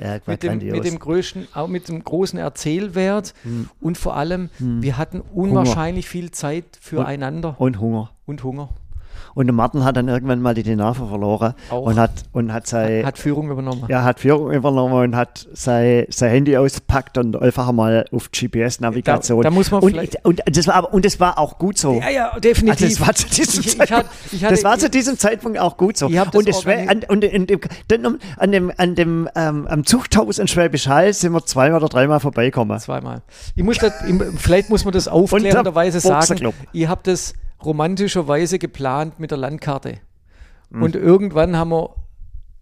ja, war mit, dem, mit dem größten, auch mit dem großen Erzählwert. Mhm. Und vor allem, wir hatten unwahrscheinlich viel Zeit füreinander Und Hunger. und Hunger. Und der Martin hat dann irgendwann mal die Nase verloren Auch. und hat und hat sein Hat Führung übernommen. ja, hat Führung übernommen und hat sein, sein Handy ausgepackt und einfach mal auf GPS-Navigation. Da- da muss man und, vielleicht- und das war aber und das war auch gut so. Ja, ja, definitiv. Also das war zu diesem Ich- ich Zeitpunkt, hatte- ich hatte- das war zu diesem Zeitpunkt auch gut so. Ich das und wär- an, und in dem, dann an dem, an dem ähm, am Zuchthaus in Schwäbisch Hall sind wir zweimal oder dreimal vorbeikommen. Zweimal. Ich muss das, ich- vielleicht muss man das aufklärenderweise sagen. Ihr habt das romantischerweise geplant mit der Landkarte. Hm. Und irgendwann haben wir,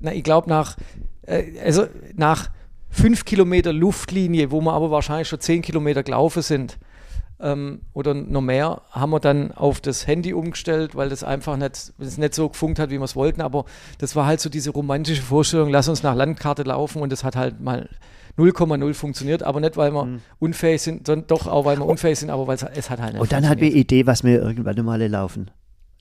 na, ich glaube, nach, äh, also nach fünf Kilometer Luftlinie, wo wir aber wahrscheinlich schon zehn Kilometer gelaufen sind, ähm, oder noch mehr, haben wir dann auf das Handy umgestellt, weil das einfach nicht, das nicht so gefunkt hat, wie wir es wollten. Aber das war halt so diese romantische Vorstellung, lass uns nach Landkarte laufen und das hat halt mal 0,0 funktioniert, aber nicht, weil wir unfähig sind, sondern doch auch, weil wir unfähig sind, aber weil es, hat halt nicht Und dann hat wir funktioniert. Idee, was wir irgendwann mal laufen.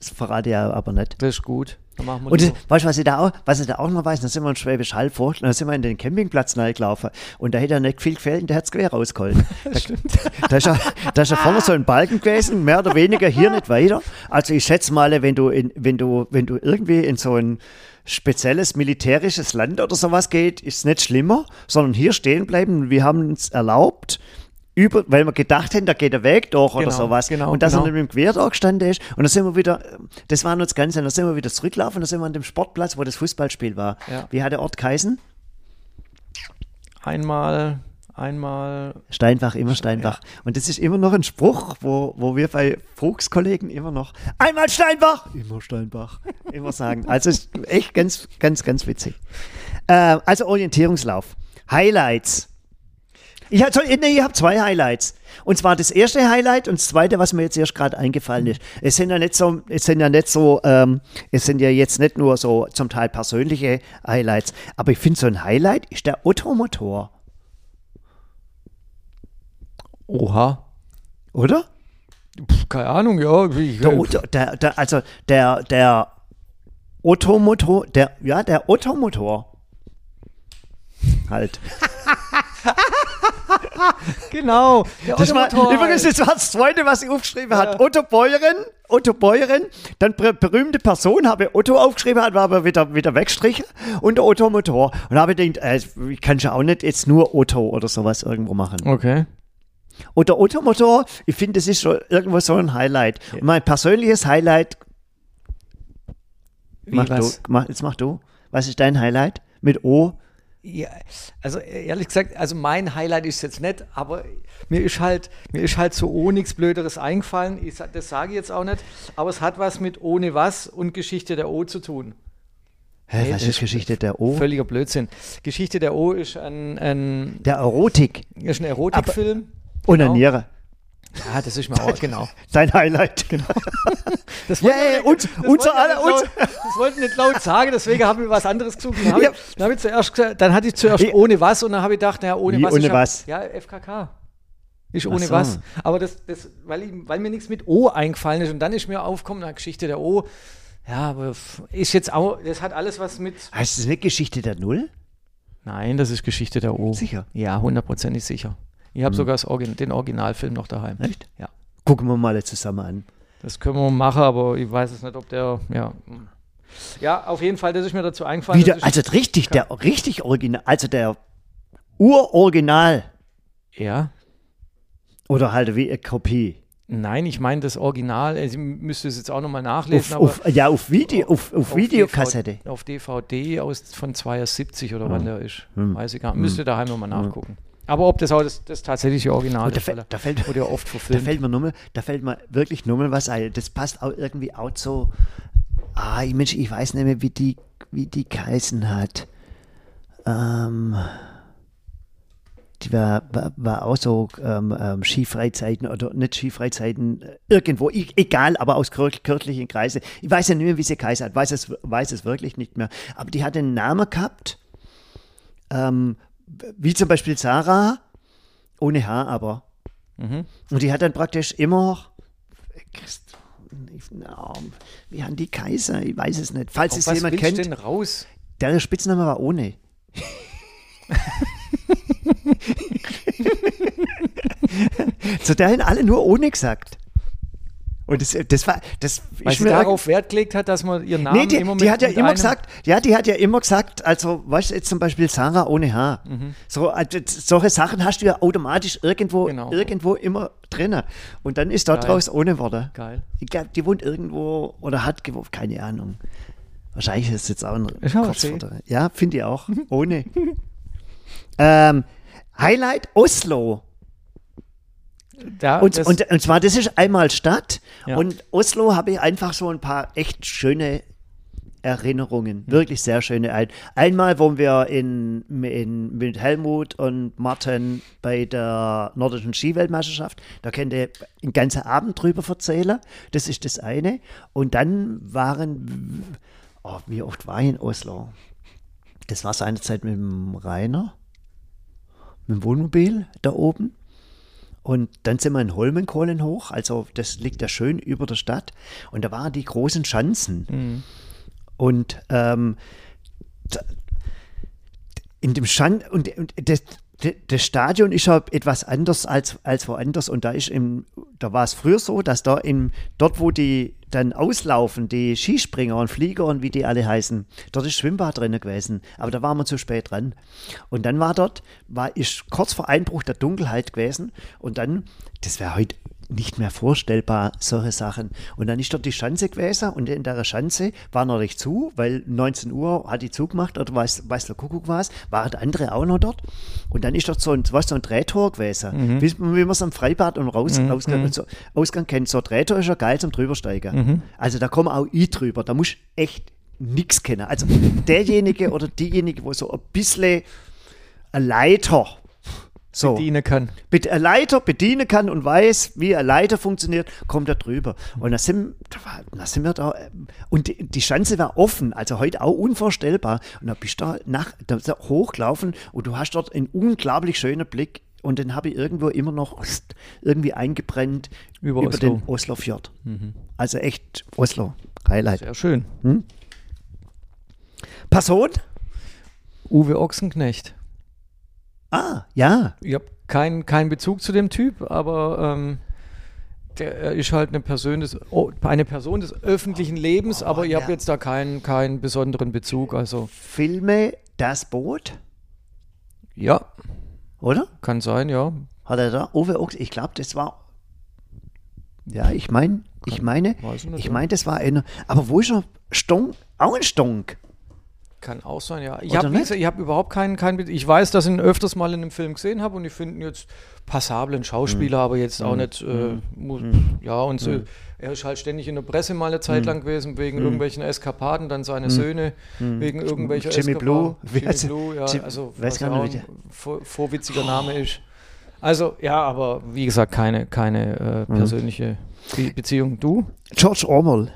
Das verrate ich aber nicht. Das ist gut. Und das, weißt du, was ich da auch, was ich da auch noch weiß, da sind wir in Schwäbisch Hall vor, da sind wir in den Campingplatz gelaufen und da hätte er nicht viel gefällt und der hat es quer rausgeholt. *laughs* Da, da, ist ja, da ist ja vorne so ein Balken gewesen, mehr oder weniger hier nicht weiter. Also ich schätze mal, wenn du, in, wenn du, wenn du irgendwie in so ein spezielles militärisches Land oder sowas geht, ist es nicht schlimmer, sondern hier stehen bleiben. Wir haben uns erlaubt, über, weil wir gedacht hätten, da geht der Weg durch oder Genau, sowas. genau, und dass genau. er nicht mit dem Quer da gestanden ist. Und dann sind wir wieder, das war nur das Ganze, dann sind wir wieder zurücklaufen, dann sind wir an dem Sportplatz, wo das Fußballspiel war. Ja. Wie hat der Ort geheißen? Einmal, einmal, Steinbach, immer Steinbach. Und das ist immer noch ein Spruch, wo, wo wir bei Fuchskollegen immer noch einmal Steinbach, immer Steinbach, *laughs* immer sagen. Also ist echt ganz, ganz, ganz witzig. Äh, also Orientierungslauf. Highlights. Ich habe nee, ich hab zwei Highlights. Und zwar das erste Highlight und das zweite, was mir jetzt erst gerade eingefallen ist. Es sind ja nicht so, es sind ja nicht so, ähm, es sind ja jetzt nicht nur so zum Teil persönliche Highlights, aber ich finde so ein Highlight ist der Ottomotor, oha. oder? Pff, keine Ahnung, ja. Der, Otto, der, der, also der, der Ottomotor, der, ja, der Ottomotor. Halt. *laughs* *laughs* genau. Das war, übrigens, das war das zweite, was ich aufgeschrieben hat. Otto Bäuerin, Otto Bäuerin, dann ber- berühmte Person, habe Otto aufgeschrieben, hat war aber wieder, wieder weggestrichen und der Ottomotor. Und habe gedacht, äh, ich kann schon auch nicht jetzt nur Otto oder sowas irgendwo machen. Okay. Und der Ottomotor, ich finde, das ist schon irgendwo so ein Highlight. Und mein persönliches Highlight, Wie, mach du, was? mach, jetzt mach du. Was ist dein Highlight? Mit O? Ja, also ehrlich gesagt, also mein Highlight ist jetzt nicht, aber mir ist halt, mir ist halt so oh nichts Blöderes eingefallen. Ich, das sage ich jetzt auch nicht, aber es hat was mit ohne was und Geschichte der O zu tun. Hä, Nee, was das ist Geschichte der O? Völliger Blödsinn. Geschichte der O ist ein, ein, Der Erotik. ist ein Erotikfilm. Und Genau. Niere. Ja, das ist mir auch, genau. Dein Highlight. Genau. *laughs* Das Ja, wollte ich ja, nicht- und- das ich aller- laut- Das wollte ich nicht laut sagen, deswegen habe ich was anderes gesucht. Dann habe Ja. ich, habe ich zuerst gesagt, dann hatte ich zuerst Wie- ohne was und dann habe ich gedacht, naja, ohne Wie was. ohne ja, was? Ja, FKK. Ist ohne so. was. Aber das, das weil, ich, weil mir nichts mit O eingefallen ist und dann ist mir aufgekommen, na, Geschichte der O. Ja, aber ist jetzt auch, das hat alles was mit. Heißt das nicht Geschichte der Null? Nein, das ist Geschichte der O. Sicher? Ja, hundertprozentig sicher. Ich habe sogar das Origin, den Originalfilm noch daheim. Echt? Ja. Gucken wir mal zusammen an. Das können wir machen, aber ich weiß es nicht, ob der, ja. Ja, auf jeden Fall, das ist mir dazu eingefallen. Wieder, also richtig, der richtig Original, also der Uroriginal Ja. Oder halt wie eine Kopie? Nein, ich meine das Original. Ich müsste es jetzt auch nochmal nachlesen. Auf, auf, ja, auf, Video, auf, auf, auf Videokassette. DVD, auf DVD aus, von 72 oder wann der ist. Weiß ich gar nicht. Müsste daheim nochmal nachgucken. Aber ob das auch das, das tatsächliche Original da, ist, da fällt, wurde ja oft da verfilmt. fällt mir nur da fällt mir wirklich nur mal was ein. Das passt auch irgendwie auch so. Ah, ich- Mensch, ich weiß nicht mehr, wie die, wie die geheißen hat. Ähm, die war, war, war auch so ähm, ähm, Skifreizeiten oder nicht Skifreizeiten, äh, irgendwo, egal, aber aus kir- kirchlichen Kreise. Ich weiß ja nicht mehr, wie sie geheißen hat, weiß es, weiß es wirklich nicht mehr. Aber die hat einen Namen gehabt, ähm, wie zum Beispiel Sarah, ohne Haar aber. Mhm. Und die hat dann praktisch immer. Christ, wie haben die Kaiser? Ich weiß es nicht. Falls Auf es was jemand kennt, denn raus? der Spitzname war ohne. *laughs* *laughs* Zu der haben alle nur ohne gesagt. Und das, das war, das Weil ist sie mir darauf Wert gelegt hat, dass man ihren Namen Nee, die, immer die mit, hat ja immer gesagt, ja, die hat ja immer gesagt, also, weißt du, jetzt zum Beispiel Sarah ohne Haar. So, also, solche Sachen hast du ja automatisch irgendwo, Genau. irgendwo immer drin. Und dann ist draus ohne Worte. Geil. Ich glaube, die wohnt irgendwo oder hat gewohnt, keine Ahnung. Wahrscheinlich ist es jetzt auch ein Kurzfoto. Ja, finde ich auch. *laughs* Ohne. ähm, Highlight Oslo. Da, Und, und, und zwar, das ist einmal Stadt. Ja. Und Oslo habe ich einfach so ein paar echt schöne Erinnerungen. Hm. Wirklich sehr schöne. Ein, einmal, wo wir in, in, mit Helmut und Martin bei der nordischen Skiweltmeisterschaft, da könnt ihr einen ganzen Abend drüber erzählen. Das ist das eine. Und dann waren, oh, wie oft war ich in Oslo? Das war seinerzeit mit dem Rainer, mit dem Wohnmobil da oben. Und dann sind wir in Holmenkollen hoch, also das liegt ja schön über der Stadt. Und da waren die großen Schanzen. Und ähm, in dem Schan und, und das, das Stadion ist ja etwas anders als, als woanders. Und da ist im, da war es früher so, dass da im, dort, wo die dann auslaufen, die Skispringer und Flieger und wie die alle heißen, dort ist Schwimmbad drin gewesen. Aber da waren wir zu spät dran. Und dann war dort, war, ist kurz vor Einbruch der Dunkelheit gewesen. Und dann, das wäre heute nicht mehr vorstellbar, solche Sachen. Und dann ist dort die Schanze gewesen und in der Schanze war noch nicht zu, weil 19 Uhr hat die zugemacht oder weiß, weiß der Kuckuck was, waren der andere auch noch dort. Und dann ist dort so ein, weißt, so ein Drehtor gewesen, wie, wie man es am Freibad und raus, Ausgang, so, Ausgang kennt. So ein Drehtor ist ja geil zum drübersteigen. Also da kommen auch ich drüber, da muss echt nichts kennen. Also derjenige oder diejenige, wo so ein bisschen ein Leiter so dienen kann. bet- ein Leiter bedienen kann und weiß, wie ein Leiter funktioniert, kommt er drüber. Und da sind, da sind wir da, ähm, und die, die Schanze war offen, also heute auch unvorstellbar. Und da bist du da, nach, da hochgelaufen und du hast dort einen unglaublich schönen Blick. Und den habe ich irgendwo immer noch irgendwie eingebrennt Über über, Oslo. den Oslo-Fjord. Also echt Oslo. Highlight. Sehr schön. Person? Uwe Ochsenknecht. Ah, ja. Ich habe keinen keinen Bezug zu dem Typ, aber ähm, der er ist halt eine Person des, oh, eine Person des öffentlichen Lebens, aber ich habe ja. jetzt da keinen, keinen besonderen Bezug. Also Filme Das Boot, ja, oder? kann sein, ja. Hat er da? Uwe Ochs, ich glaube, das war. Ja, ich meine, ich meine, ich meine, das war einer. Aber wo ist er? Stonk? Auch ein Stonk. Kann auch sein, ja. Ich habe hab überhaupt keinen, keinen Ich weiß, dass ich ihn öfters mal in einem Film gesehen habe und ich finde ihn jetzt passablen Schauspieler, Hm. aber jetzt auch nicht. Äh, mu- Ja, und so, er ist halt ständig in der Presse mal eine Hm. Zeit lang gewesen, wegen irgendwelchen Eskapaden, dann seine Söhne wegen irgendwelcher Hm. Jimmy Blue. Wie Jimmy? Blue, ja, Jim- also weiß was gar nicht, ein vor, vorwitziger Name ist. Also, ja, aber wie gesagt, keine, keine Hm. äh, persönliche Be Beziehung. Du? George Orwell.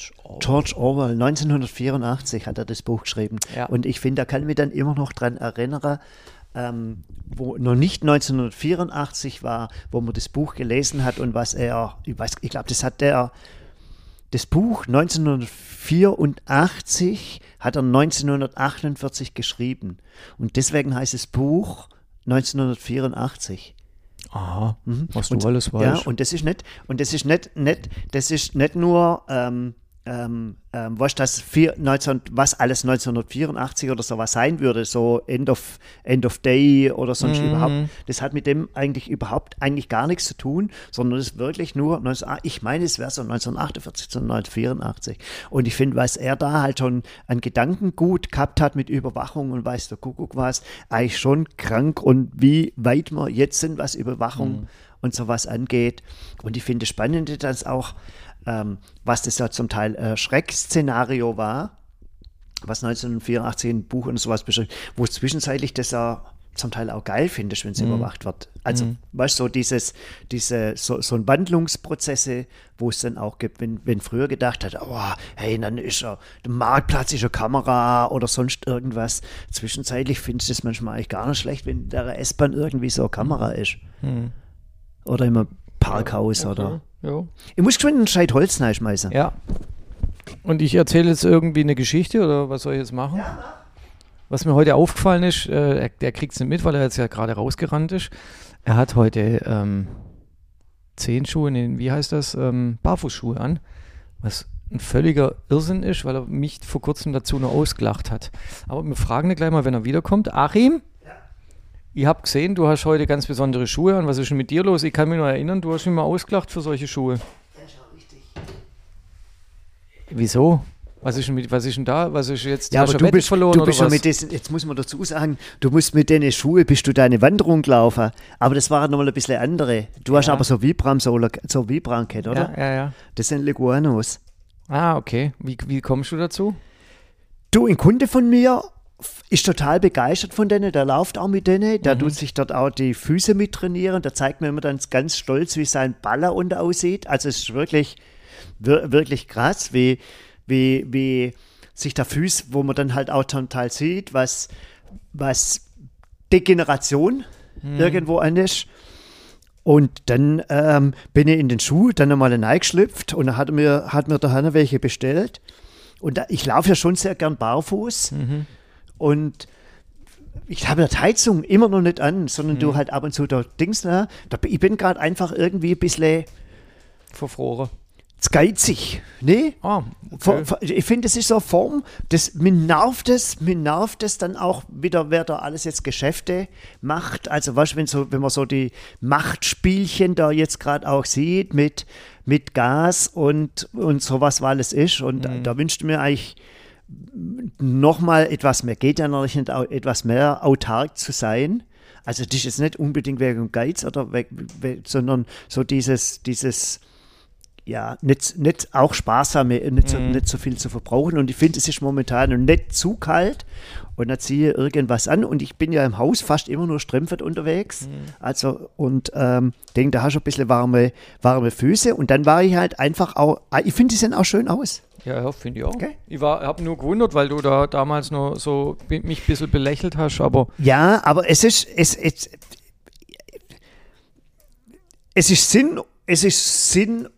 George Orwell. George Orwell, 1984 hat er das Buch geschrieben. Ja. Und ich finde, da kann ich mich dann immer noch dran erinnern, ähm, wo noch nicht 1984 war, wo man das Buch gelesen hat und was er, ich weiß, ich glaube, das hat der, das Buch 1984 hat er 1948 geschrieben. Und deswegen heißt das Buch 1984. Aha, was Und- du alles Ja, weißt. und das ist nicht, und das ist nicht, nicht das ist nicht nur, ähm, ähm, ähm, was das vier, 19, was alles 1984 oder sowas sein würde, so End of, End of Day oder sonst Mhm. überhaupt, das hat mit dem eigentlich überhaupt eigentlich gar nichts zu tun, sondern es ist wirklich nur, 19, ah, ich meine, es wäre so 1948 zu 1984. Und ich finde, was er da halt schon an Gedankengut gehabt hat mit Überwachung und weiß der Kuckuck was, eigentlich schon krank und wie weit wir jetzt sind, was Überwachung und sowas angeht. Und ich finde das Spannende, dass auch, ähm, was das ja zum Teil äh, Schreckszenario war, was 1984 ein Buch und sowas beschreibt, wo es zwischenzeitlich das ja zum Teil auch geil findest, wenn es überwacht wird. Also, weißt du, so dieses, diese, so, so ein Wandlungsprozesse, wo es dann auch gibt, wenn, wenn früher gedacht hat, oh, hey, dann ist er, der Marktplatz ist eine Kamera oder sonst irgendwas. Zwischenzeitlich finde ich das manchmal eigentlich gar nicht schlecht, wenn der S-Bahn irgendwie so eine Kamera ist. Oder im Parkhaus oder. Ja. Ich muss geschwind einen Scheit Holz reinschmeißen. ja. Und ich erzähle jetzt irgendwie eine Geschichte oder was soll ich jetzt machen? Was mir heute aufgefallen ist, äh, er, der kriegt es nicht mit, weil er jetzt ja gerade rausgerannt ist. Er hat heute ähm, Zehenschuhe, nee, wie heißt das? Ähm, Barfußschuhe an. Was ein völliger Irrsinn ist, weil er mich vor kurzem dazu nur ausgelacht hat. Aber wir fragen ihn gleich mal, wenn er wiederkommt. Achim? Ich habe gesehen, du hast heute ganz besondere Schuhe an. Was ist denn mit dir los? Ich kann mich nur erinnern, du hast mich mal ausgelacht für solche Schuhe. Wieso? Was ist denn, mit, was ist denn da? Was ist jetzt? Ja, hast aber du bist, verloren du oder bist schon was? mit diesen, jetzt muss man dazu sagen, du musst mit den Schuhe bist du deine Wanderung gelaufen. Aber das waren nochmal ein bisschen andere. Du hast Ja. aber so Vibram, so, so Vibram gehabt, oder? Ja, ja, ja. Das sind Leguanos. Ah, okay. Wie, wie kommst du dazu? Du, ein Kunde von mir ist total begeistert von denen, der läuft auch mit denen, der tut sich dort auch die Füße mit trainieren, der zeigt mir immer dann ganz stolz, wie sein Baller unten aussieht. Also es ist wirklich, wir, wirklich krass, wie, wie, wie sich der Füß, wo man dann halt auch zum Teil sieht, was, was Degeneration irgendwo an ist. Und dann ähm, bin ich in den Schuh, dann nochmal hineingeschlüpft und dann hat mir, hat mir der Hanna welche bestellt. Und da, ich laufe ja schon sehr gern barfuß. Und ich habe die Heizung immer noch nicht an, sondern du halt ab und zu da Dings, ne? Da, ich bin gerade einfach irgendwie ein bisschen Verfroren. geizig. Nee? Ah, okay. Ich finde, das ist so eine Form, das, mir nervt es, mir nervt es dann auch wieder, wer da alles jetzt Geschäfte macht. Also, weißt du, wenn, so, wenn man so die Machtspielchen da jetzt gerade auch sieht mit, mit Gas und, und sowas, weil es ist. Und da, da wünschte mir eigentlich nochmal etwas mehr, geht ja noch nicht, etwas mehr autark zu sein. Also, das ist nicht unbedingt wegen Geiz oder weg, weg, sondern so dieses, dieses, ja, nicht, nicht auch sparsam, nicht so, nicht so viel zu verbrauchen. Und ich finde, es ist momentan nicht zu kalt. Und dann ziehe ich irgendwas an. Und ich bin ja im Haus fast immer nur strümpfend unterwegs. Also, und ähm, denke, da hast du ein bisschen warme, warme Füße. Und dann war ich halt einfach auch, ah, ich finde, die sehen auch schön aus. Ja, finde ich auch. Okay. Ich habe nur gewundert, weil du da damals noch so mich ein bisschen belächelt hast, aber Ja, aber es ist, es, es, es ist Sinn, es ist Sinn,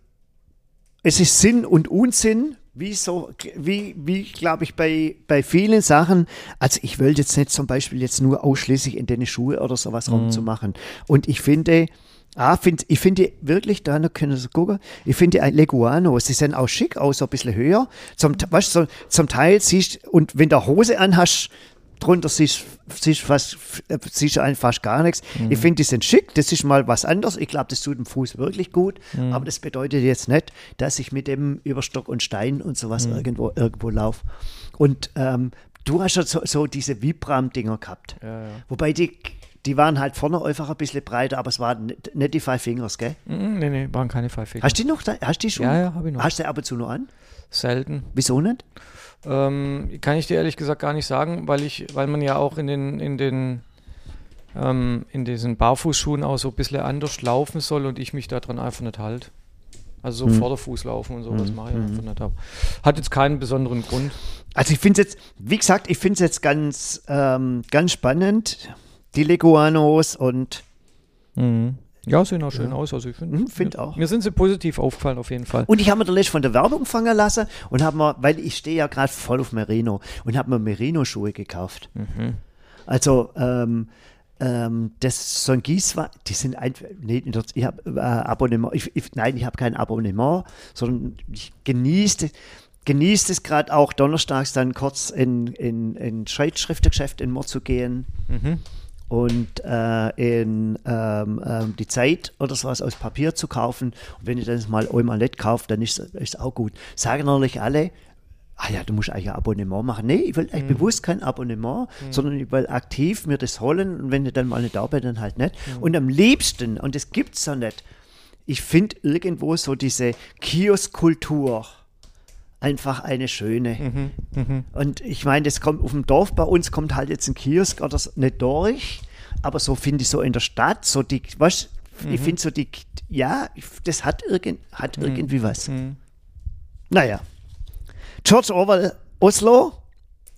es ist Sinn und Unsinn, wie so, wie, wie glaube ich, bei, bei vielen Sachen. Also ich will jetzt nicht zum Beispiel jetzt nur ausschließlich in deine Schuhe oder sowas rumzumachen. Und ich finde, Ah, find, ich finde wirklich, da können Sie gucken, ich finde die Leguanos, die sehen auch schick aus, so ein bisschen höher. Zum, weißt, so, zum Teil siehst und wenn du Hose anhast, drunter siehst siehst fast siehst fast gar nichts. Ich finde, die sind schick, das ist mal was anderes. Ich glaube, das tut dem Fuß wirklich gut, aber das bedeutet jetzt nicht, dass ich mit dem über Stock und Stein und sowas irgendwo, irgendwo laufe. Und ähm, du hast ja so, so diese Vibram-Dinger gehabt. Ja, ja. Wobei die, die waren halt vorne einfach ein bisschen breiter, aber es waren nicht, nicht die Five Fingers, gell? mm, nee, nee, waren keine Pfeife. Hast du die noch? da- Hast du die schon? Ja, ja, hab ich noch. Hast du ab und zu noch an? Selten. Wieso nicht? Ähm, kann ich dir ehrlich gesagt gar nicht sagen, weil ich, weil man ja auch in den, in den ähm, in diesen Barfußschuhen auch so ein bisschen anders laufen soll und ich mich daran einfach nicht halt. Also so Vorderfuß laufen und so, das mache ich einfach nicht. Ab. Hat jetzt keinen besonderen Grund. Also ich finde es jetzt, wie gesagt, ich finde es jetzt ganz, ähm, ganz spannend, die Leguanos und Ja, sehen auch schön aus. Also ich finde Mhm, find auch. Mir sind sie positiv aufgefallen auf jeden Fall. Und ich habe mir da letztens von der Werbung fangen lassen und habe mir, weil ich stehe ja gerade voll auf Merino und habe mir Merino-Schuhe gekauft. Also, ähm, ähm, das ist so ein Gießwein, die sind einfach, nee, ich habe äh, Abonnement, ich, ich, nein, ich habe kein Abonnement, sondern ich genieße genießt es gerade auch donnerstags dann kurz in, in, in Schreibschriftengeschäft in Moor zu gehen Mhm. Und äh, in ähm, ähm, die Zeit oder sowas aus Papier zu kaufen. Und wenn ich das mal einmal nicht kaufe, dann ist es auch gut. Sagen natürlich alle, ah ja, du musst eigentlich ein Abonnement machen. Nee, ich will eigentlich bewusst kein Abonnement, sondern ich will aktiv mir das holen und wenn ich dann mal nicht da bin, dann halt nicht. Und am liebsten, und das gibt es ja nicht, ich finde irgendwo so diese Kioskkultur einfach eine schöne. Und ich meine, das kommt auf dem Dorf bei uns, kommt halt jetzt ein Kiosk oder so, nicht durch, aber so finde ich so in der Stadt, so die, was, ich finde so die, ja, das hat, irgend, hat irgendwie was. Naja. George Orwell, Oslo,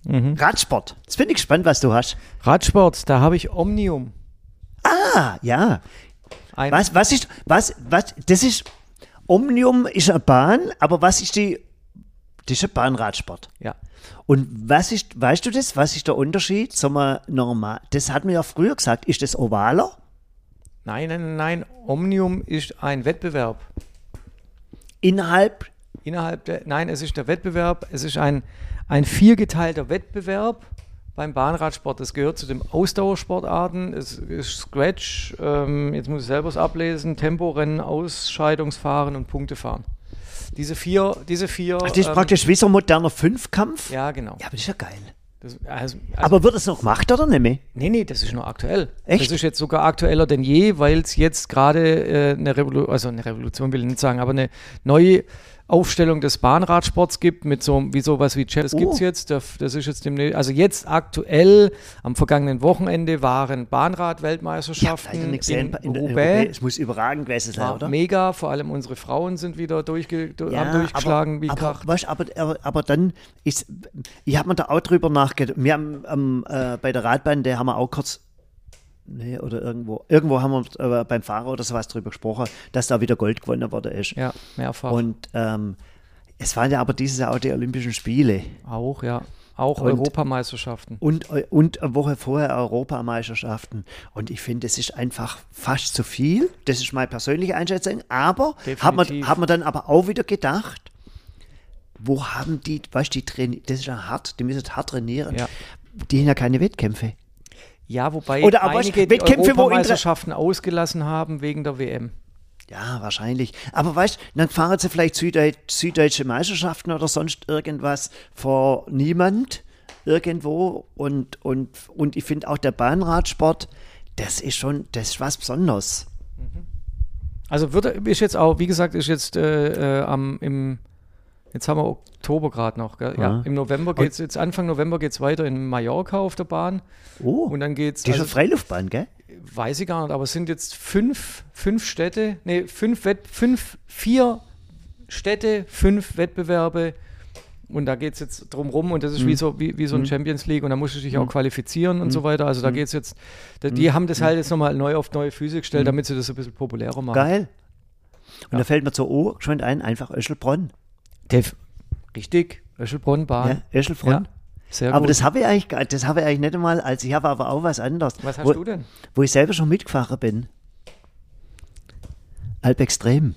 Radsport. Jetzt bin ich gespannt, was du hast. Radsport, da habe ich Omnium. Ah, ja. Ein, Was, was ist, was, was, das ist, Omnium ist eine Bahn, aber was ist die, das ist ein Bahnradsport. Ja. Und was ist, weißt du das, was ist der Unterschied? Sagen wir normal, das hat man ja früher gesagt, ist das ovaler? Nein, nein, nein. Omnium ist ein Wettbewerb. Innerhalb, Innerhalb der, nein, es ist der Wettbewerb. Es ist ein, ein viergeteilter Wettbewerb beim Bahnradsport. Das gehört zu den Ausdauersportarten. Es ist Scratch, ähm, jetzt muss ich selber es ablesen, Temporennen, Ausscheidungsfahren und Punktefahren. Diese vier, diese vier. das ist ähm, praktisch wie so ein moderner Fünfkampf. Ja, genau. Ja, aber das ist ja geil. Das, also, also, Aber wird das noch gemacht oder nicht mehr? Nee, nee, das ist nur aktuell. Echt? Das ist jetzt sogar aktueller denn je, weil es jetzt gerade äh, eine Revolution, also eine Revolution will ich nicht sagen, aber eine neue Aufstellung des Bahnradsports gibt mit so wie sowas wie Chess. Das Oh. gibt es jetzt. Das, das ist jetzt demnächst, also jetzt aktuell am vergangenen Wochenende waren Bahnrad-Weltmeisterschaften in, In der Roubaix. Es muss überragend gewesen sein, oder? mega, vor allem unsere Frauen sind wieder durchge du- haben durchgeschlagen wie aber, weißt, aber, aber, aber dann ist, ich habe mir da auch drüber nachgedacht. Wir haben ähm, äh, bei der Radbahn, der haben wir auch kurz, nee, oder irgendwo, irgendwo haben wir äh, beim Fahrer oder sowas drüber gesprochen, dass da wieder Gold gewonnen worden ist. Ja, mehrfach. Und ähm, es waren ja aber dieses Jahr auch die Olympischen Spiele auch, ja. Auch Und- Europameisterschaften. und, und eine Woche vorher Europameisterschaften. Und ich finde, das ist einfach fast zu viel. Das ist meine persönliche Einschätzung. Aber hat man, hat man dann aber auch wieder gedacht, wo haben die, weißt du, die trainieren, das ist ja hart, die müssen hart trainieren. Ja. Die haben ja keine Wettkämpfe. Ja, wobei Oder aber einige die Wettkämpfe, wo Inter- Europameisterschaften ausgelassen haben wegen der WM. Ja, wahrscheinlich. Aber weißt du, dann fahren sie vielleicht Süddeut süddeutsche Meisterschaften oder sonst irgendwas vor niemand irgendwo. Und, und, und ich finde auch der Bahnradsport, das ist schon, das ist was Besonderes. Also wird, ist jetzt auch, wie gesagt, ist jetzt äh, äh, am im jetzt haben wir Oktober gerade noch, gell? Ja, Ja. im November geht's jetzt Anfang November geht's weiter in Mallorca auf der Bahn Oh, und dann geht's die ist also, eine Freiluftbahn, gell? weiß ich gar nicht, aber es sind jetzt fünf, fünf Städte, nee, fünf Wett, fünf, vier Städte, fünf Wettbewerbe und da geht es jetzt drum rum und das ist Mhm. wie so, wie, wie so ein Champions League und da musst du dich auch qualifizieren und so weiter. Also da geht es jetzt, da, die haben das halt jetzt nochmal neu auf neue Füße gestellt, damit sie das ein bisschen populärer machen. Geil. Und Ja. da fällt mir zur O schon ein, einfach Öschelbronn. Def richtig, Öschelbronn-Bahn. Ja, Öschelbronn. Ja, sehr aber gut. das habe ich eigentlich, das habe ich eigentlich nicht einmal, also ich habe aber auch was anderes. Was hast wo, du denn? Wo ich selber schon mitgefahren bin. Alpextrem.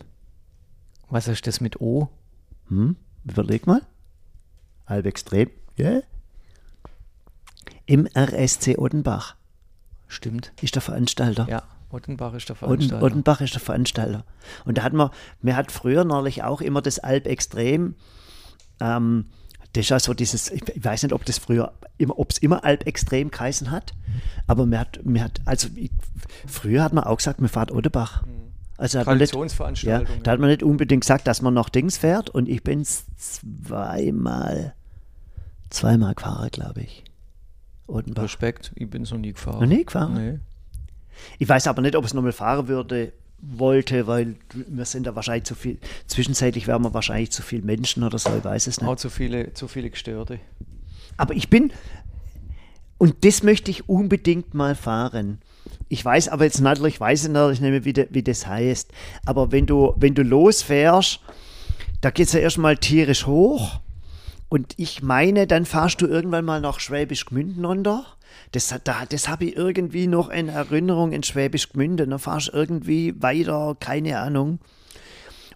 Was ist das mit O? Hm? Überleg mal. Alpextrem. Ja. Im RSC Odenbach Stimmt. ist der Veranstalter. Ja, Ottenbach ist der Veranstalter. Odenbach ist der Veranstalter. Und da hat man, mir hat früher neulich auch immer das Alp Extrem, ähm, das ist ja so dieses, ich weiß nicht, ob das früher, immer, ob es immer Alp Extrem geheißen hat, aber mir hat, mir hat, also ich, früher hat man auch gesagt, man fährt Odenbach. Also hat man nicht, ja, Traditionsveranstaltung. da hat man nicht unbedingt gesagt, dass man noch Dings fährt und ich bin zweimal, zweimal gefahren, glaube ich. Odenbach. Respekt, ich bin so nie gefahren. Noch nie gefahren? Nee. Ich weiß aber nicht, ob es nochmal fahren würde, wollte, weil wir sind da wahrscheinlich zu viel, zwischenzeitlich wären wir wahrscheinlich zu viele Menschen oder so, ich weiß es Auch nicht. zu viele, zu viele Gestörte. Aber ich bin, und das möchte ich unbedingt mal fahren. Ich weiß aber jetzt natürlich, weiß ich natürlich nicht mehr, wie, de, wie das heißt. Aber wenn du, wenn du losfährst, da geht es ja erstmal tierisch hoch. Und ich meine, dann fahrst du irgendwann mal nach Schwäbisch Gmünden runter. Das, da, das habe ich irgendwie noch in Erinnerung in Schwäbisch Gmünden. Dann fahrst du irgendwie weiter, keine Ahnung.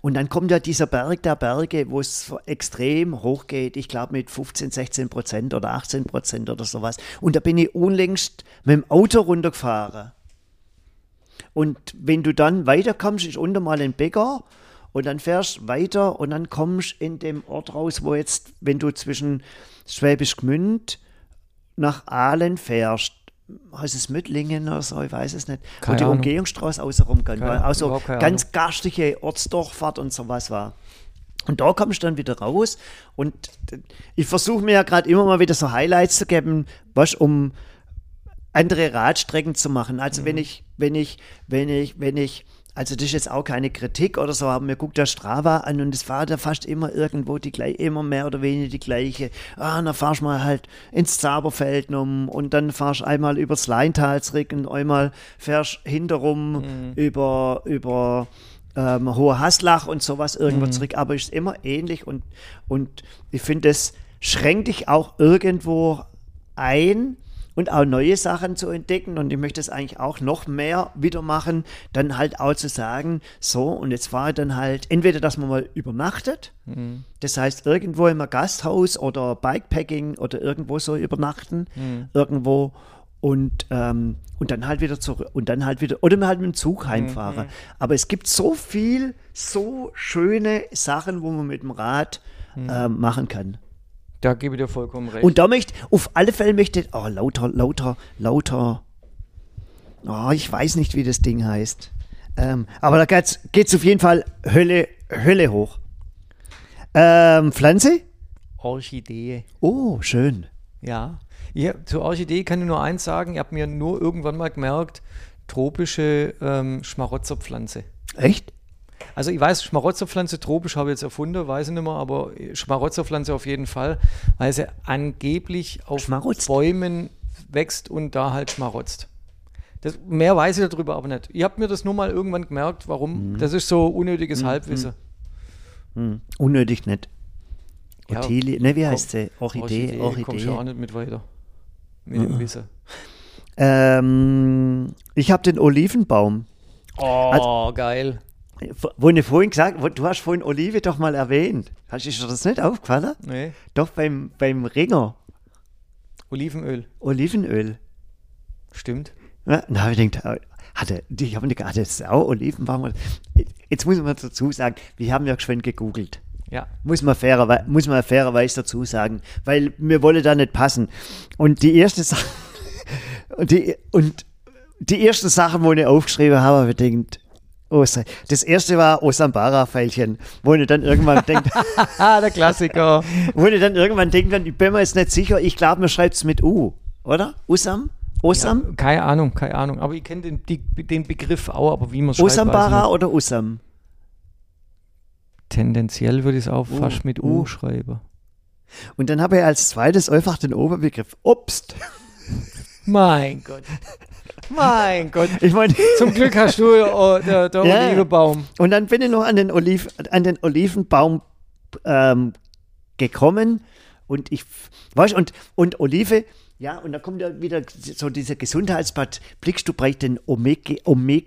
Und dann kommt ja dieser Berg der Berge, wo es extrem hoch geht. Ich glaube mit 15, 16 Prozent oder 18 Prozent oder sowas. Und da bin ich unlängst mit dem Auto runtergefahren. Und wenn du dann weiterkommst, ist unter mal ein Bäcker und dann fährst weiter und dann kommst in dem Ort raus, wo jetzt, wenn du zwischen Schwäbisch Gmünd nach Aalen fährst, heißt es Müttlingen oder so, ich weiß es nicht, Keine wo die Ahnung. Umgehungsstraße außenrum kann, Keine- weil auch so überhaupt keine ganz garstige Ortsdurchfahrt und sowas war. Und da kommst du dann wieder raus und ich versuche mir ja gerade immer mal wieder so Highlights zu geben, was um andere Radstrecken zu machen. Also wenn ich, wenn ich, wenn ich, wenn ich, also das ist jetzt auch keine Kritik oder so, aber mir guckt der Strava an und es war da fast immer irgendwo die gleiche, immer mehr oder weniger die gleiche. Ah, dann fahrst du mal halt ins Zaberfeld um und dann fahrst du einmal übers Leintalsrick und einmal fährst hinterrum über, über ähm, Hohe Haslach und sowas irgendwo zurück, aber ist immer ähnlich und, und ich finde, das schränkt dich auch irgendwo ein und auch neue Sachen zu entdecken. Und ich möchte es eigentlich auch noch mehr wieder machen, dann halt auch zu sagen, so und jetzt war ich dann halt entweder, dass man mal übernachtet, das heißt irgendwo im Gasthaus oder Bikepacking oder irgendwo so übernachten, irgendwo und, ähm, und dann halt wieder zurück und dann halt wieder oder halt mit dem Zug heimfahren. Aber es gibt so viel, so schöne Sachen, wo man mit dem Rad ähm, machen kann. Da gebe ich dir vollkommen recht. Und da möchte, auf alle Fälle möchte, oh, lauter, lauter, lauter, oh, ich weiß nicht, wie das Ding heißt. Ähm, aber da geht's, geht's auf jeden Fall Hölle, Hölle hoch. Ähm, Pflanze? Orchidee. Oh, schön. Ja. ja. Zur Orchidee kann ich nur eins sagen. Ich habe mir nur irgendwann mal gemerkt, tropische ähm, Schmarotzerpflanze. Echt? Also ich weiß, Schmarotzerpflanze tropisch habe ich jetzt erfunden, weiß ich nicht mehr, aber Schmarotzerpflanze auf jeden Fall, weil sie angeblich auf Schmarotzt. Bäumen wächst und da halt schmarotzt. Das, mehr weiß ich darüber aber nicht. Ich habe mir das nur mal irgendwann gemerkt, warum. Das ist so unnötiges Halbwissen. Hm. Unnötig nicht. Ja, Ottilie, ne, wie heißt sie? Orchidee, Komm schon auch Orchidee. nicht mit weiter. Mit dem Wissen. Ähm, ich habe den Olivenbaum. Oh, geil. Wo ich vorhin gesagt, wo, du hast vorhin Olive doch mal erwähnt. Hast ist dir das nicht aufgefallen? Nee. Doch beim, beim Ringer. Olivenöl. Olivenöl. Stimmt. Ja, na, ich denke, hatte, ich habe nicht ist auch Olivenbaum. Jetzt muss man dazu sagen, wir haben ja schon gegoogelt. Ja. Muss man, fairer, muss man fairerweise dazu sagen, weil mir wolle da nicht passen. Und die erste Sache, *laughs* und die, und die erste Sache, wo ich aufgeschrieben habe, habe ich gedacht, das erste war Osambara-Pfeilchen, wo ich dann irgendwann *laughs* denkt, Ah, der Klassiker. *laughs* wo ich dann irgendwann denkt, ich bin mir jetzt nicht sicher, ich glaube, man schreibt es mit U, oder? Usam? Osam? Ja, keine Ahnung, keine Ahnung. Aber ich kenne den, den Begriff auch, aber wie man es schreibt, Osambara oder Usam? Tendenziell würde ich es auch U, fast mit U, U. schreiben. Und dann habe ich als zweites einfach den Oberbegriff Obst. Mein Gott. *laughs* Mein Gott. *laughs* Ich meine, Zum Glück hast du oh, der, der *laughs* Ja. Olivenbaum. und dann bin ich noch an den, Oliv, an den Olivenbaum ähm, gekommen und ich, weißt und, und Olive, ja, und da kommt ja wieder so dieser Gesundheitsbad, blickst du brauchst den Omega, Omega,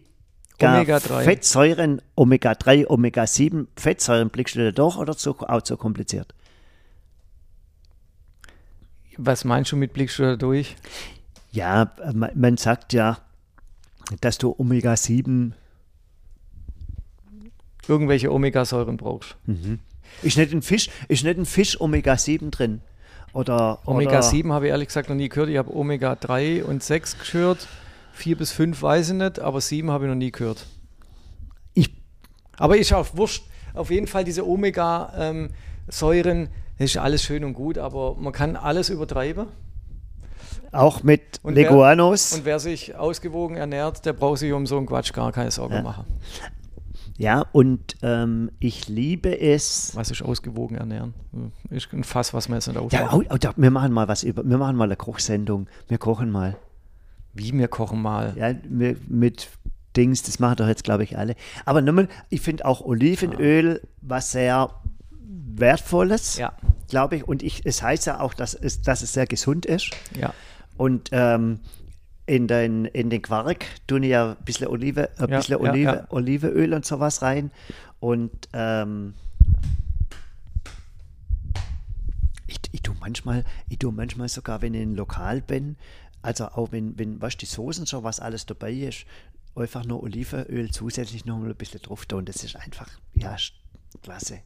Omega-3. Fettsäuren, Omega-3, Omega-7 Fettsäuren, blickst du da doch oder so, auch zu kompliziert? Was meinst du mit blickst du da durch? Ja, man, sagt ja, dass du Omega-7 Irgendwelche Omegasäuren brauchst. Ist nicht ein Fisch, ist nicht ein Fisch Omega-7 drin? Oder, Omega oder 7 habe ich ehrlich gesagt noch nie gehört. Ich habe Omega 3 und 6 gehört. 4 bis 5 weiß ich nicht, aber 7 habe ich noch nie gehört. Ich, Aber ist auch wurscht. Auf jeden Fall diese Omega-Säuren, das ist alles schön und gut, aber man kann alles übertreiben. Auch mit Und wer- Leguanos. Und wer sich ausgewogen ernährt, der braucht sich um so einen Quatsch gar keine Sorgen Ja. machen. ja, und ähm, ich liebe es. Was ist ausgewogen ernähren? Ist ein Fass, was man jetzt nicht Ja, aufmachen. oh, oh, da, wir machen mal was über, wir machen mal eine Kochsendung. Wir kochen mal. Wie wir kochen mal. Ja, mit Dings, das machen doch jetzt, glaube ich, alle. Aber nochmal, ich finde auch Olivenöl was sehr Wertvolles, Ja, glaube ich. Und ich, es heißt ja auch, dass es, dass es sehr gesund ist. ja. Und ähm, in, den, in den Quark tun ja ein bisschen Olive, ein Ja, bisschen ja, Olive, ja. Olivenöl und sowas rein. Und ähm, ich, ich tue manchmal, ich tue manchmal sogar, wenn ich in ein Lokal bin, also auch wenn, wenn, was die Soßen schon, was alles dabei ist, einfach nur Olivenöl zusätzlich noch mal ein bisschen drauf tun. Das ist einfach, ja, klasse.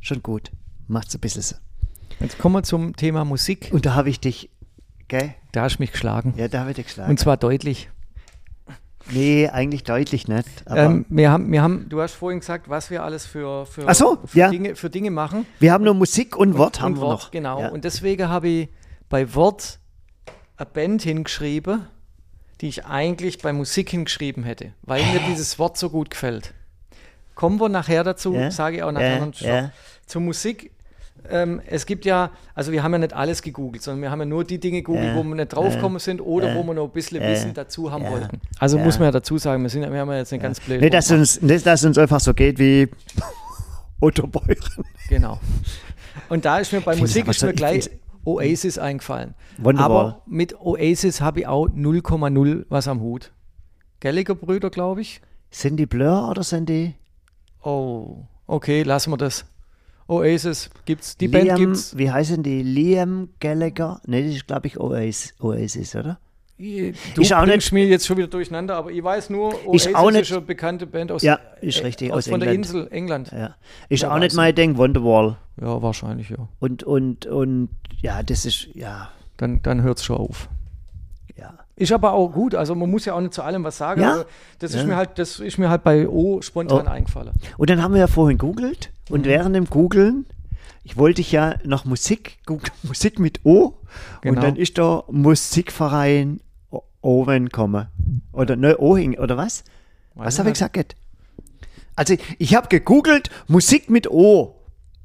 Schon gut. Macht's ein bisschen so. Jetzt kommen wir zum Thema Musik. Und da habe ich dich, gell? Da hast du mich geschlagen. Ja, da habe ich dich geschlagen. Und zwar deutlich. nee, eigentlich deutlich nicht. Ähm, wir haben, wir haben, du hast vorhin gesagt, was wir alles für, für, so, für, ja. Dinge, für Dinge machen. wir haben nur Musik und, Wort haben und wir Wort, noch. Genau. Ja. Und deswegen habe ich bei Wort eine Band hingeschrieben, die ich eigentlich bei Musik hingeschrieben hätte, weil mir dieses Wort so gut gefällt. Kommen wir nachher dazu, Ja, sage ich auch nachher ja, noch. Zur Musik. Ähm, es gibt ja, also wir haben ja nicht alles gegoogelt, sondern wir haben ja nur die Dinge gegoogelt, Ja, wo wir nicht draufgekommen sind oder ja, wo wir noch ein bisschen ja, Wissen dazu haben ja, wollten. Also ja. muss man ja dazu sagen, wir, sind, wir haben ja jetzt eine ganz blöde. Nicht, dass uns, nicht, dass uns einfach so geht wie *laughs* Otto Beuren. Genau. Und da ist mir bei Musik ist so- mir gleich Oasis eingefallen. Wonderwall. Aber mit Oasis habe ich auch 0,0 was am Hut. Gallagher-Brüder, glaube ich. Sind die Blur oder sind die Oh, okay, lassen wir das. Oasis gibt's, die Band Liam, gibt's. wie heißen die? Liam Gallagher? Ne, das ist, glaube ich, Oasis, Oasis, oder? Du Ist auch bringst mir jetzt schon wieder durcheinander, aber ich weiß nur, Oasis Ist auch nicht- ist eine bekannte Band aus, Ja, ist äh, richtig, aus, aus von der. Insel England. Ja. Ist Ja, auch nicht mein Ding, Wonderwall. Ja, wahrscheinlich, ja. Und, und, und, ja, das ist, ja, Dann, dann hört es schon auf. ja. Ist aber auch gut, also man muss ja auch nicht zu allem was sagen. Ja. Das ist Ja. mir halt, das ist mir halt bei O spontan Oh. eingefallen. Und dann haben wir ja vorhin googelt und Mhm. während dem Googeln, ich wollte ich ja nach Musik, Google, *laughs* Musik mit O Genau. und dann ist da Musikverein Owen kommen. Oder ne, Ohing, oder was? was ich habe ich gesagt? Also ich habe gegoogelt Musik mit O,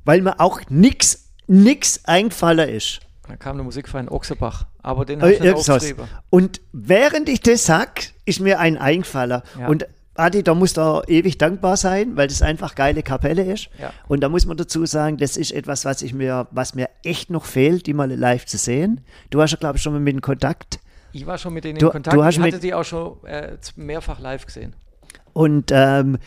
weil mir auch nix, nix eingefallen ist. Da kam der Musikverein Ochserbach, aber den habe ich nicht aufgeschrieben. Und während ich das sag, ist mir ein eingefallen. Ja. Und Adi, da muss da ewig dankbar sein, weil das einfach geile Kapelle ist. Ja. Und da muss man dazu sagen, das ist etwas, was ich mir, was mir echt noch fehlt, die mal live zu sehen. Du hast ja, glaube ich, schon mal mit in Kontakt. Ich war schon mit denen Du- in Kontakt. du hast ich hatte mit- die auch schon äh, mehrfach live gesehen. Und ähm,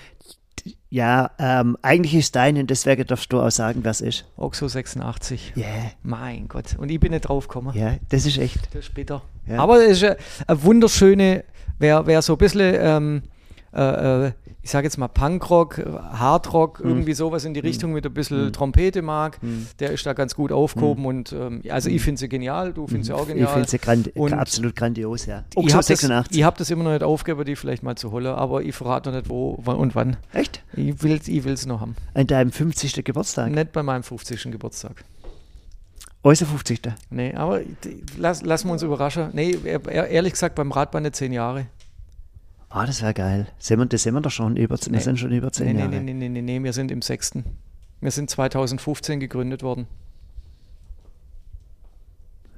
ja, ähm, eigentlich ist dein, und deswegen darfst du auch sagen, wer es ist. Oxo 86. Ja, Mein Gott. Und ich bin nicht drauf gekommen. ja, das ist echt. Das ist bitter. Ja. Aber es ist eine, eine wunderschöne, wer, wer so ein bisschen, ähm, äh, äh, ich sage jetzt mal Punkrock, Hardrock, Hm. irgendwie sowas in die Richtung mit ein bisschen Trompete mag, der ist da ganz gut aufgehoben und ähm, also ich finde sie genial, du findest sie auch Hm. Ich genial. finde sie grand, Und absolut grandios, ja. ich Oxo habe das, 86. ich hab das immer noch nicht aufgegeben, die vielleicht mal zu holen, aber ich verrate noch nicht wo und wann. Echt? Ich will es ich will's noch haben. An deinem 50. Geburtstag. Nicht bei meinem 50. Geburtstag. Unser 50. Nee, aber die- lass, lassen wir uns überraschen. Nee, ehr- ehr- ehrlich gesagt, beim Radbahn nicht zehn Jahre. Ah, das wäre geil. Sind wir, das sind wir doch schon über, wir Nee. sind schon über zehn Nee, Jahre. nee, nee, nee, nee, nee, wir sind im sechsten. Wir sind 2015 gegründet worden.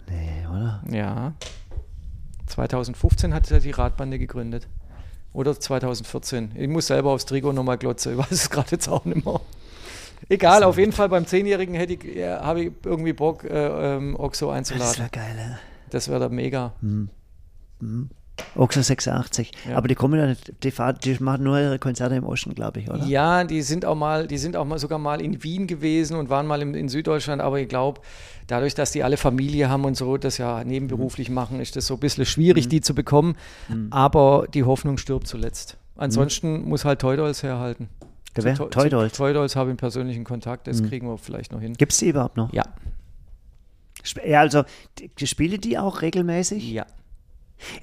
Nee, oder? Ja. 2015 hat er die Radbande gegründet. Oder 2014. Ich muss selber aufs Trigo nochmal glotzen. Ich weiß es gerade jetzt auch nicht mehr. Egal, auf jeden Fall beim Zehnjährigen hätte ich, ja, habe ich irgendwie Bock, äh, ähm, Oxo Das einzuladen. wäre geil, ja. Das wäre da mega. Oxo 86. Ja. Aber die kommen ja nicht, die, fahren, die machen nur ihre Konzerte im Osten, glaube ich, oder? Ja, die sind auch mal, die sind auch mal sogar mal in Wien gewesen und waren mal in, in Süddeutschland, aber ich glaube, dadurch, dass die alle Familie haben und so, das ja nebenberuflich Mhm. machen, ist das so ein bisschen schwierig, die zu bekommen. Aber die Hoffnung stirbt zuletzt. Ansonsten muss halt Toydolls herhalten. Wer? Toydolls. Toydolls habe ich einen persönlichen Kontakt, das kriegen wir vielleicht noch hin. Gibt es die überhaupt noch? Ja, Ja, also, die, die spielen die auch regelmäßig? ja.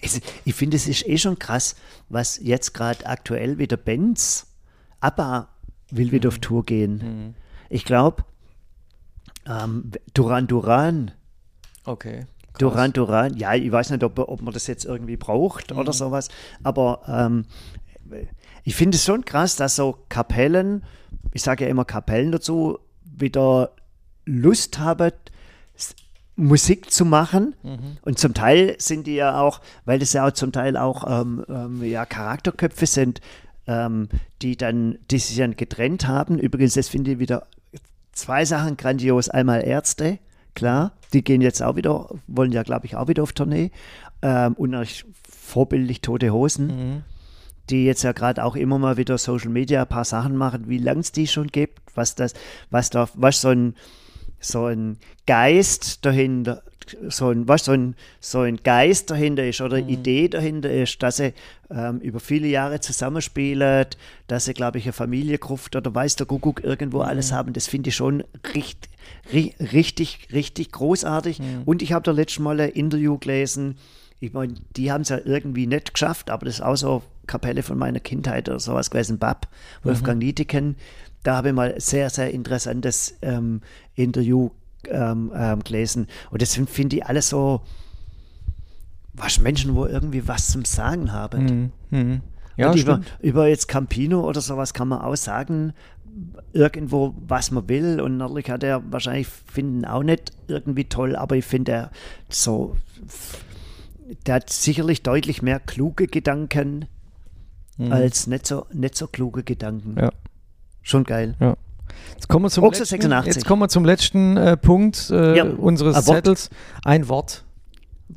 Es, ich finde, es ist eh schon krass, was jetzt gerade aktuell wieder Benz, ABBA will wieder auf Mhm. Tour gehen. Ich glaube, ähm, Duran Duran, Okay. krass. Duran Duran, ja, ich weiß nicht, ob, ob man das jetzt irgendwie braucht Mhm. oder sowas, aber ähm, ich finde es schon krass, dass so Kapellen, ich sage ja immer Kapellen dazu, wieder Lust haben, Musik zu machen. Mhm. Und zum Teil sind die ja auch, weil das ja auch zum Teil auch ähm, ähm, ja, Charakterköpfe sind, ähm, die dann, die sich dann getrennt haben. Übrigens, das finde ich wieder zwei Sachen grandios. Einmal Ärzte, klar, die gehen jetzt auch wieder, wollen ja, glaube ich, auch wieder auf Tournee. Ähm, und natürlich vorbildlich Tote Hosen. Mhm. die jetzt ja gerade auch immer mal wieder Social Media ein paar Sachen machen, wie lange es die schon gibt, was das, was da, was so ein, so ein Geist dahinter, so ein, was so ein, so ein Geist dahinter ist oder Mhm. Idee dahinter ist, dass sie ähm, über viele Jahre zusammenspielen, dass sie, glaube ich, eine Familie Gruft oder weiß der Kuckuck irgendwo Mhm. alles haben. Das finde ich schon richtig, ri richtig, richtig großartig. Mhm. Und ich habe da letztes Mal ein Interview gelesen. Ich meine, die haben es ja irgendwie nicht geschafft, aber das ist auch so Kapelle von meiner Kindheit oder sowas gewesen, Bab, Wolfgang Nieteken. Da habe ich mal ein sehr, sehr interessantes ähm, Interview ähm, ähm, gelesen. Und das finde ich, alles so was Menschen, wo irgendwie was zum Sagen haben. Mhm. Mhm. Ja, über, über jetzt Campino oder sowas kann man auch sagen, irgendwo, was man will. Und natürlich hat er wahrscheinlich finden auch nicht irgendwie toll, aber ich finde er so, der hat sicherlich deutlich mehr kluge Gedanken als nicht so, nicht so kluge Gedanken. Mhm. Ja. Schon geil. Ja. Jetzt kommen wir zum Oxo letzten, 86. Jetzt kommen wir zum letzten äh, Punkt äh, Ja, unseres ein. Zettels. Ein Wort.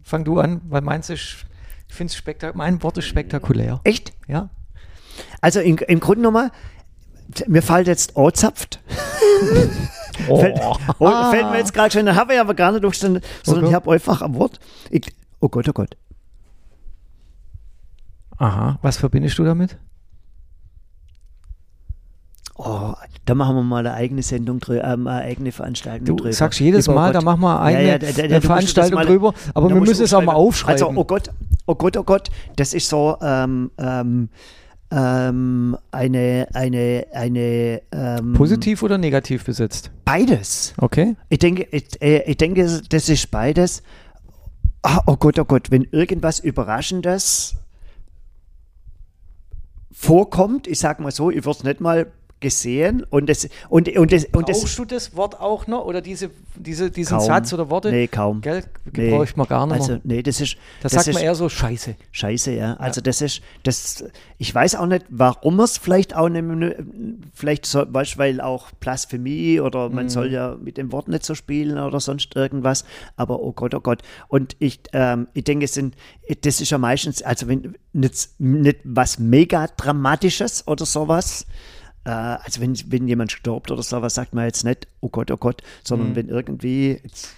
Fang du an, weil meins ist, ich finde es spektakulär. Mein Wort ist spektakulär. Echt? Ja. Also im, im Grunde nochmal, mir fällt jetzt Ohrzapft. *laughs* Oh. Fällt, oh, fällt mir jetzt gerade schon, dann habe ich aber gar nicht durchstanden, sondern Okay. ich habe einfach am Wort. Ich, oh Gott, oh Gott. Aha. Was verbindest du damit? Oh, da machen wir mal eine eigene Sendung drüber, ähm, eine eigene Veranstaltung Du drüber. sagst jedes Über Mal, Gott. da machen wir eine, Ja, ja, da- da- da- eine du musst Veranstaltung mal- drüber, aber wir müssen du es auch mal aufschreiben. Also, oh Gott, oh Gott, oh Gott, das ist so ähm, ähm, ähm, eine, eine, eine ähm, Positiv oder negativ besetzt? Beides. Okay. Ich denke, ich, äh, ich denke, das ist beides. Ah, oh Gott, oh Gott, wenn irgendwas Überraschendes vorkommt, ich sag mal so, ich würde es nicht mal gesehen und das und und das und das Brauchst du das Wort auch noch oder diese, diese, diesen Kaum. Satz oder Worte? Nee, kaum. Gell? Nee. Bräuchte man gar nicht also nee, das ist Das, das sagt ist man eher so Scheiße. Scheiße, ja. Also das ist das ich weiß auch nicht, warum es vielleicht auch nicht, vielleicht so, weißt, weil auch Blasphemie oder Mhm. man soll ja mit dem Wort nicht so spielen oder sonst irgendwas, aber oh Gott, oh Gott. Und ich ähm, ich denke, es sind das ist ja meistens also wenn nicht, nicht was mega dramatisches oder sowas, also wenn, wenn jemand stirbt oder sowas, sagt man jetzt nicht, oh Gott, oh Gott, sondern Mhm. wenn irgendwie, jetzt,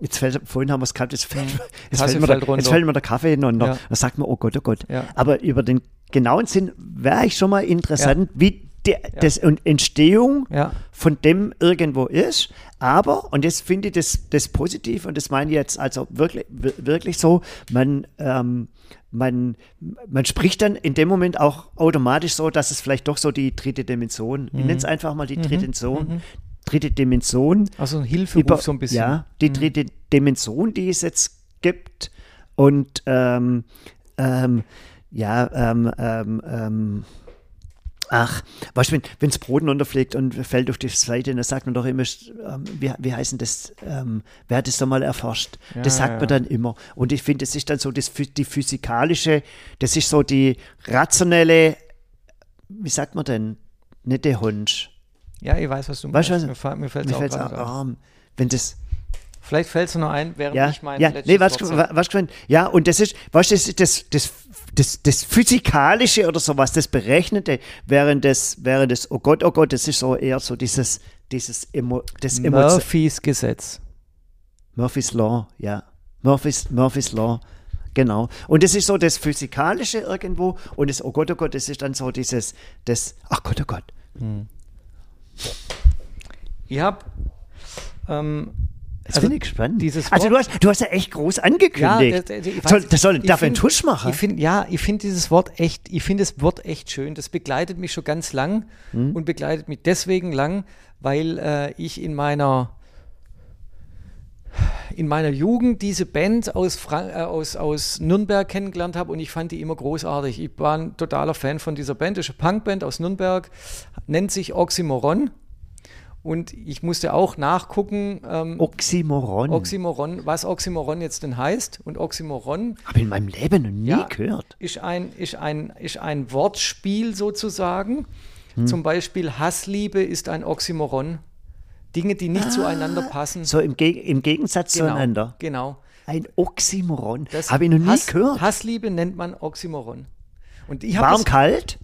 jetzt fällt, vorhin haben wir es gehabt, jetzt fällt, jetzt Tasse fällt, mir, fällt der, jetzt fällt mir der Kaffee hinunter. Ja. Da sagt man, oh Gott, oh Gott. Ja. Aber über den genauen Sinn wäre ich schon mal interessant, wie die, das und Entstehung Ja. von dem irgendwo ist. Aber, und das finde ich das, das positiv, und das meine ich jetzt also wirklich, wir- wirklich so, man, ähm, man, man spricht dann in dem Moment auch automatisch so, dass es vielleicht doch so die dritte Dimension, ich nenne es einfach mal die dritte Dimension, dritte Dimension, Also ein Hilferuf über- so ein bisschen. Ja, die dritte Dimension, die es jetzt gibt. Und ähm, ähm, ja, ähm, ähm, ähm, ach, weißt du, wenn wenns Brot runterfliegt und fällt auf die Seite, dann sagt man doch immer, ähm, wie, wie heißt denn das, ähm, wer hat das doch mal erforscht? Ja, das sagt ja, man dann immer. Und ich finde, das ist dann so das, die physikalische, das ist so die rationelle, wie sagt man denn, nicht der Hund. Ja, ich weiß, was du Weißt meinst. du, Mir, fällt es Mir auch fällt's auch, arm, wenn das, Vielleicht fällt es noch ein, während ja, ich mein ja, letztes nee, was, was, was, ja, und das ist, was das, ist das, das, das, das Physikalische oder sowas, das Berechnete, während das, während das, oh Gott, oh Gott, das ist so eher so dieses, dieses Emo, das Emotion, Murphys Gesetz. Murphy's Law, ja, Murphy's, Murphy's Law, genau. Und das ist so das Physikalische irgendwo und das, oh Gott, oh Gott, das ist dann so dieses, das, ach Gott, oh Gott, Ich habe ähm, jetzt Also, bin ich gespannt. dieses also du hast, du hast ja echt groß angekündigt. Ja, das, das, soll, das soll, darf ein find- Tusch machen? Ich find, ja, ich finde dieses Wort echt, ich finde das Wort echt schön. Das begleitet mich schon ganz lang Hm? und begleitet mich deswegen lang, weil äh, ich in meiner in meiner Jugend diese Band aus, Frank äh, aus, aus Nürnberg kennengelernt habe und ich fand die immer großartig. Ich war ein totaler Fan von dieser Band. Das ist eine Punkband aus Nürnberg, nennt sich Oxymoron. Und ich musste auch nachgucken, ähm, Oxymoron. Oxymoron, was Oxymoron jetzt denn heißt. Und Oxymoron Habe ich in meinem Leben noch nie Ja. gehört. ist ein, ist ein, ist ein Wortspiel sozusagen. Hm. Zum Beispiel Hassliebe ist ein Oxymoron. Dinge, die nicht zueinander passen. Ah, So im, Geg im Gegensatz genau, zueinander. Genau. Ein Oxymoron. Das Habe ich noch nie Hass, gehört. Hassliebe nennt man Oxymoron. Und ich Warm, kalt?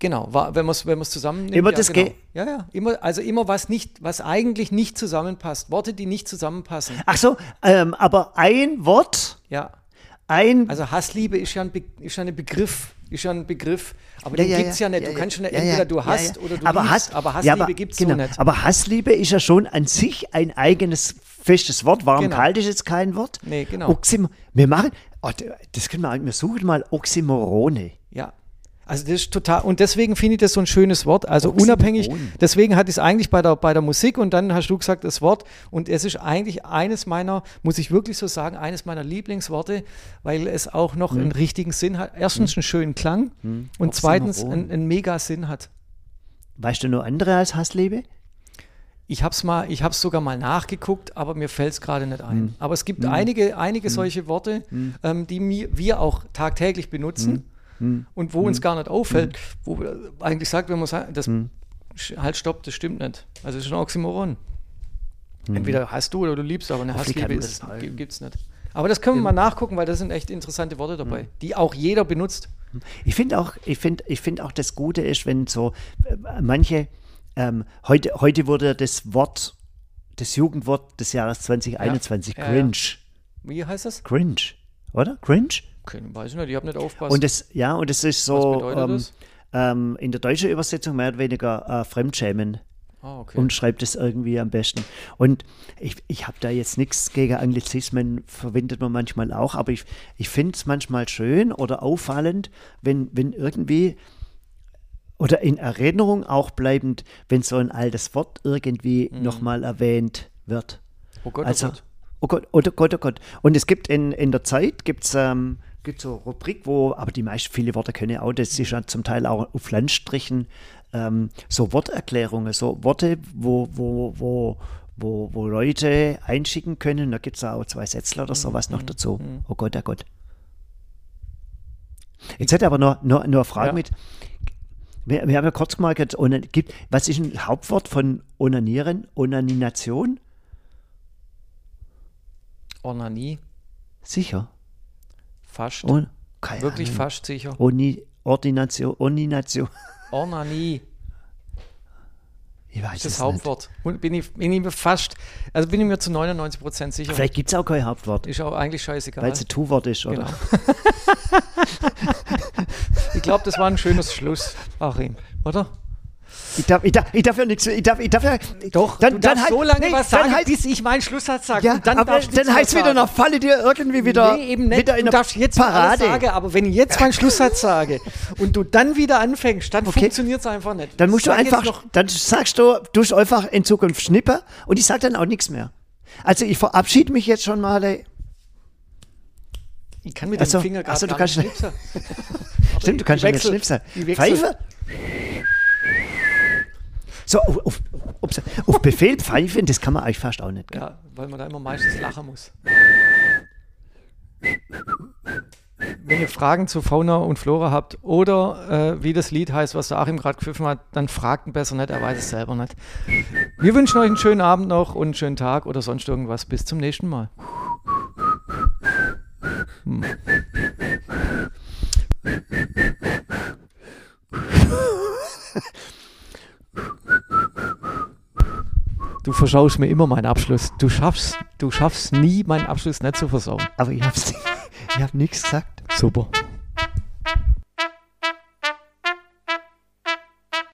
Genau, war, wenn man es wenn man's zusammennimmt. Immer ja, das genau. Ge- Ja, ja, immer, also immer was nicht, was eigentlich nicht zusammenpasst. Worte, die nicht zusammenpassen. Ach so, ähm, aber ein Wort, Ja. ein. Also Hassliebe ist ja ein, Be ist ja ein Begriff, ist ja ein Begriff. Aber Ja, den ja, gibt es ja, ja, nicht. ja, Du kannst schon ja, entweder ja, du ja, hast ja. oder du aber liebst, Hass, aber ja, Hassliebe aber- gibt es genau, so nicht. Aber Hassliebe ist ja schon an sich ein eigenes festes Wort. Warm, Genau. kalt ist jetzt kein Wort. Nee, genau. Oxym wir machen, oh, das können wir, wir suchen mal Oxymorone. Ja. Also das ist total, und deswegen finde ich das so ein schönes Wort. Also Oxymoron. unabhängig, deswegen hatte ich es eigentlich bei der, bei der Musik und dann hast du gesagt, das Wort. Und es ist eigentlich eines meiner, muss ich wirklich so sagen, eines meiner Lieblingsworte, weil es auch noch Hm. einen richtigen Sinn hat. Erstens einen schönen Klang und zweitens Oxymoron. einen, einen mega Sinn hat. Weißt du nur andere als Hassliebe? Ich habe es mal, ich habe es sogar mal nachgeguckt, aber mir fällt es gerade nicht Hm. ein. Aber es gibt einige, einige solche Worte, ähm, die mir, wir auch tagtäglich benutzen Hm. und wo uns gar nicht auffällt, wo wir eigentlich sagt, wenn man sagt, das Hm. halt stopp, das stimmt nicht. Also es ist ein Oxymoron. Hm. Entweder hast du oder du liebst, aber eine Hassliebe das halten. gibt es nicht. Aber das können wir mal nachgucken, weil da sind echt interessante Worte dabei, die auch jeder benutzt. Ich finde auch, ich finde, ich finde auch das Gute ist, wenn so äh, manche, ähm, heute, heute wurde das Wort, das Jugendwort des Jahres 2021, Ja, ja, cringe. Wie heißt das? Cringe, oder? Cringe? Keine, weiß ich nicht, ich habe nicht aufgepasst. Und das, ja, und das ist so ähm, ähm, in der deutschen Übersetzung mehr oder weniger äh, Fremdschämen. ah, okay. und schreibt es irgendwie am besten. Und ich, ich habe da jetzt nichts gegen Anglizismen, verwendet man manchmal auch, aber ich, ich finde es manchmal schön oder auffallend, wenn, wenn irgendwie oder in Erinnerung auch bleibend, wenn so ein altes Wort irgendwie nochmal erwähnt wird. oh Gott, also, oh Gott. oh Gott, oh Gott, oh Gott. Und es gibt in, in der Zeit, gibt es ähm, gibt's so Rubrik, wo, aber die meisten, viele Worte können ja auch, das ist ja zum Teil auch auf Landstrichen, ähm, so Worterklärungen, so Worte, wo, wo, wo, wo, wo Leute einschicken können. Da gibt es auch zwei Sätzler oder sowas noch dazu. Oh Gott, oh Gott. Jetzt hätte aber noch, noch, noch eine Frage Ja. mit. Wir, wir haben ja kurz onan- gibt, was ist ein Hauptwort von Onanieren? Onanination? Ornanie, Sicher. Fast. Keine Wirklich Ahnung. fast sicher. Oni, Ordination, Onination. *laughs* Ornanie Ich weiß ist das es Hauptwort. Und bin ich, bin ich mir fast, also bin ich mir zu 99 Prozent sicher. Vielleicht gibt es auch kein Hauptwort, ist auch eigentlich scheißegal. weil es ein Tu-Wort ist, oder? Genau. *laughs* ich glaube, das war ein schönes Schluss, Achim, oder? Ich darf, ich darf, ich darf ja nichts, ich darf, ich darf ja, Doch, dann, du dann darfst halt, so lange nee, was sagen, halt, bis ich meinen Schlusssatz sage. ja, dann aber dann heißt wieder noch, falle dir irgendwie wieder, nee, eben nicht. wieder in du der darfst jetzt Parade. sagen, aber wenn ich jetzt meinen Schlusssatz sage und du dann wieder anfängst, dann Okay. funktioniert es einfach nicht. Dann musst du einfach, noch- dann sagst du, du einfach in Zukunft schnippen und ich sag dann auch nichts mehr. Also ich verabschiede mich jetzt schon mal. ey. ich kann mit Ach so, dem Finger gerade so, du gar kannst nicht nicht- schnipsen. *laughs* Stimmt, du kannst ich ja nicht wechsel- schnipsen. Pfeife? So, auf, auf, ups, auf Befehl pfeifen, das kann man eigentlich fast auch nicht. Gell? Ja, weil man da immer meistens lachen muss. Wenn ihr Fragen zu Fauna und Flora habt oder äh, wie das Lied heißt, was der Achim gerade gepfiffen hat, dann fragt ihn besser nicht, er weiß es selber nicht. Wir wünschen euch einen schönen Abend noch und einen schönen Tag oder sonst irgendwas. Bis zum nächsten Mal. Hm. Du verschaust mir immer meinen Abschluss. Du schaffst, du schaffst nie, meinen Abschluss nicht zu versauen. Aber ich hab's, *laughs* ich hab nichts gesagt. Super.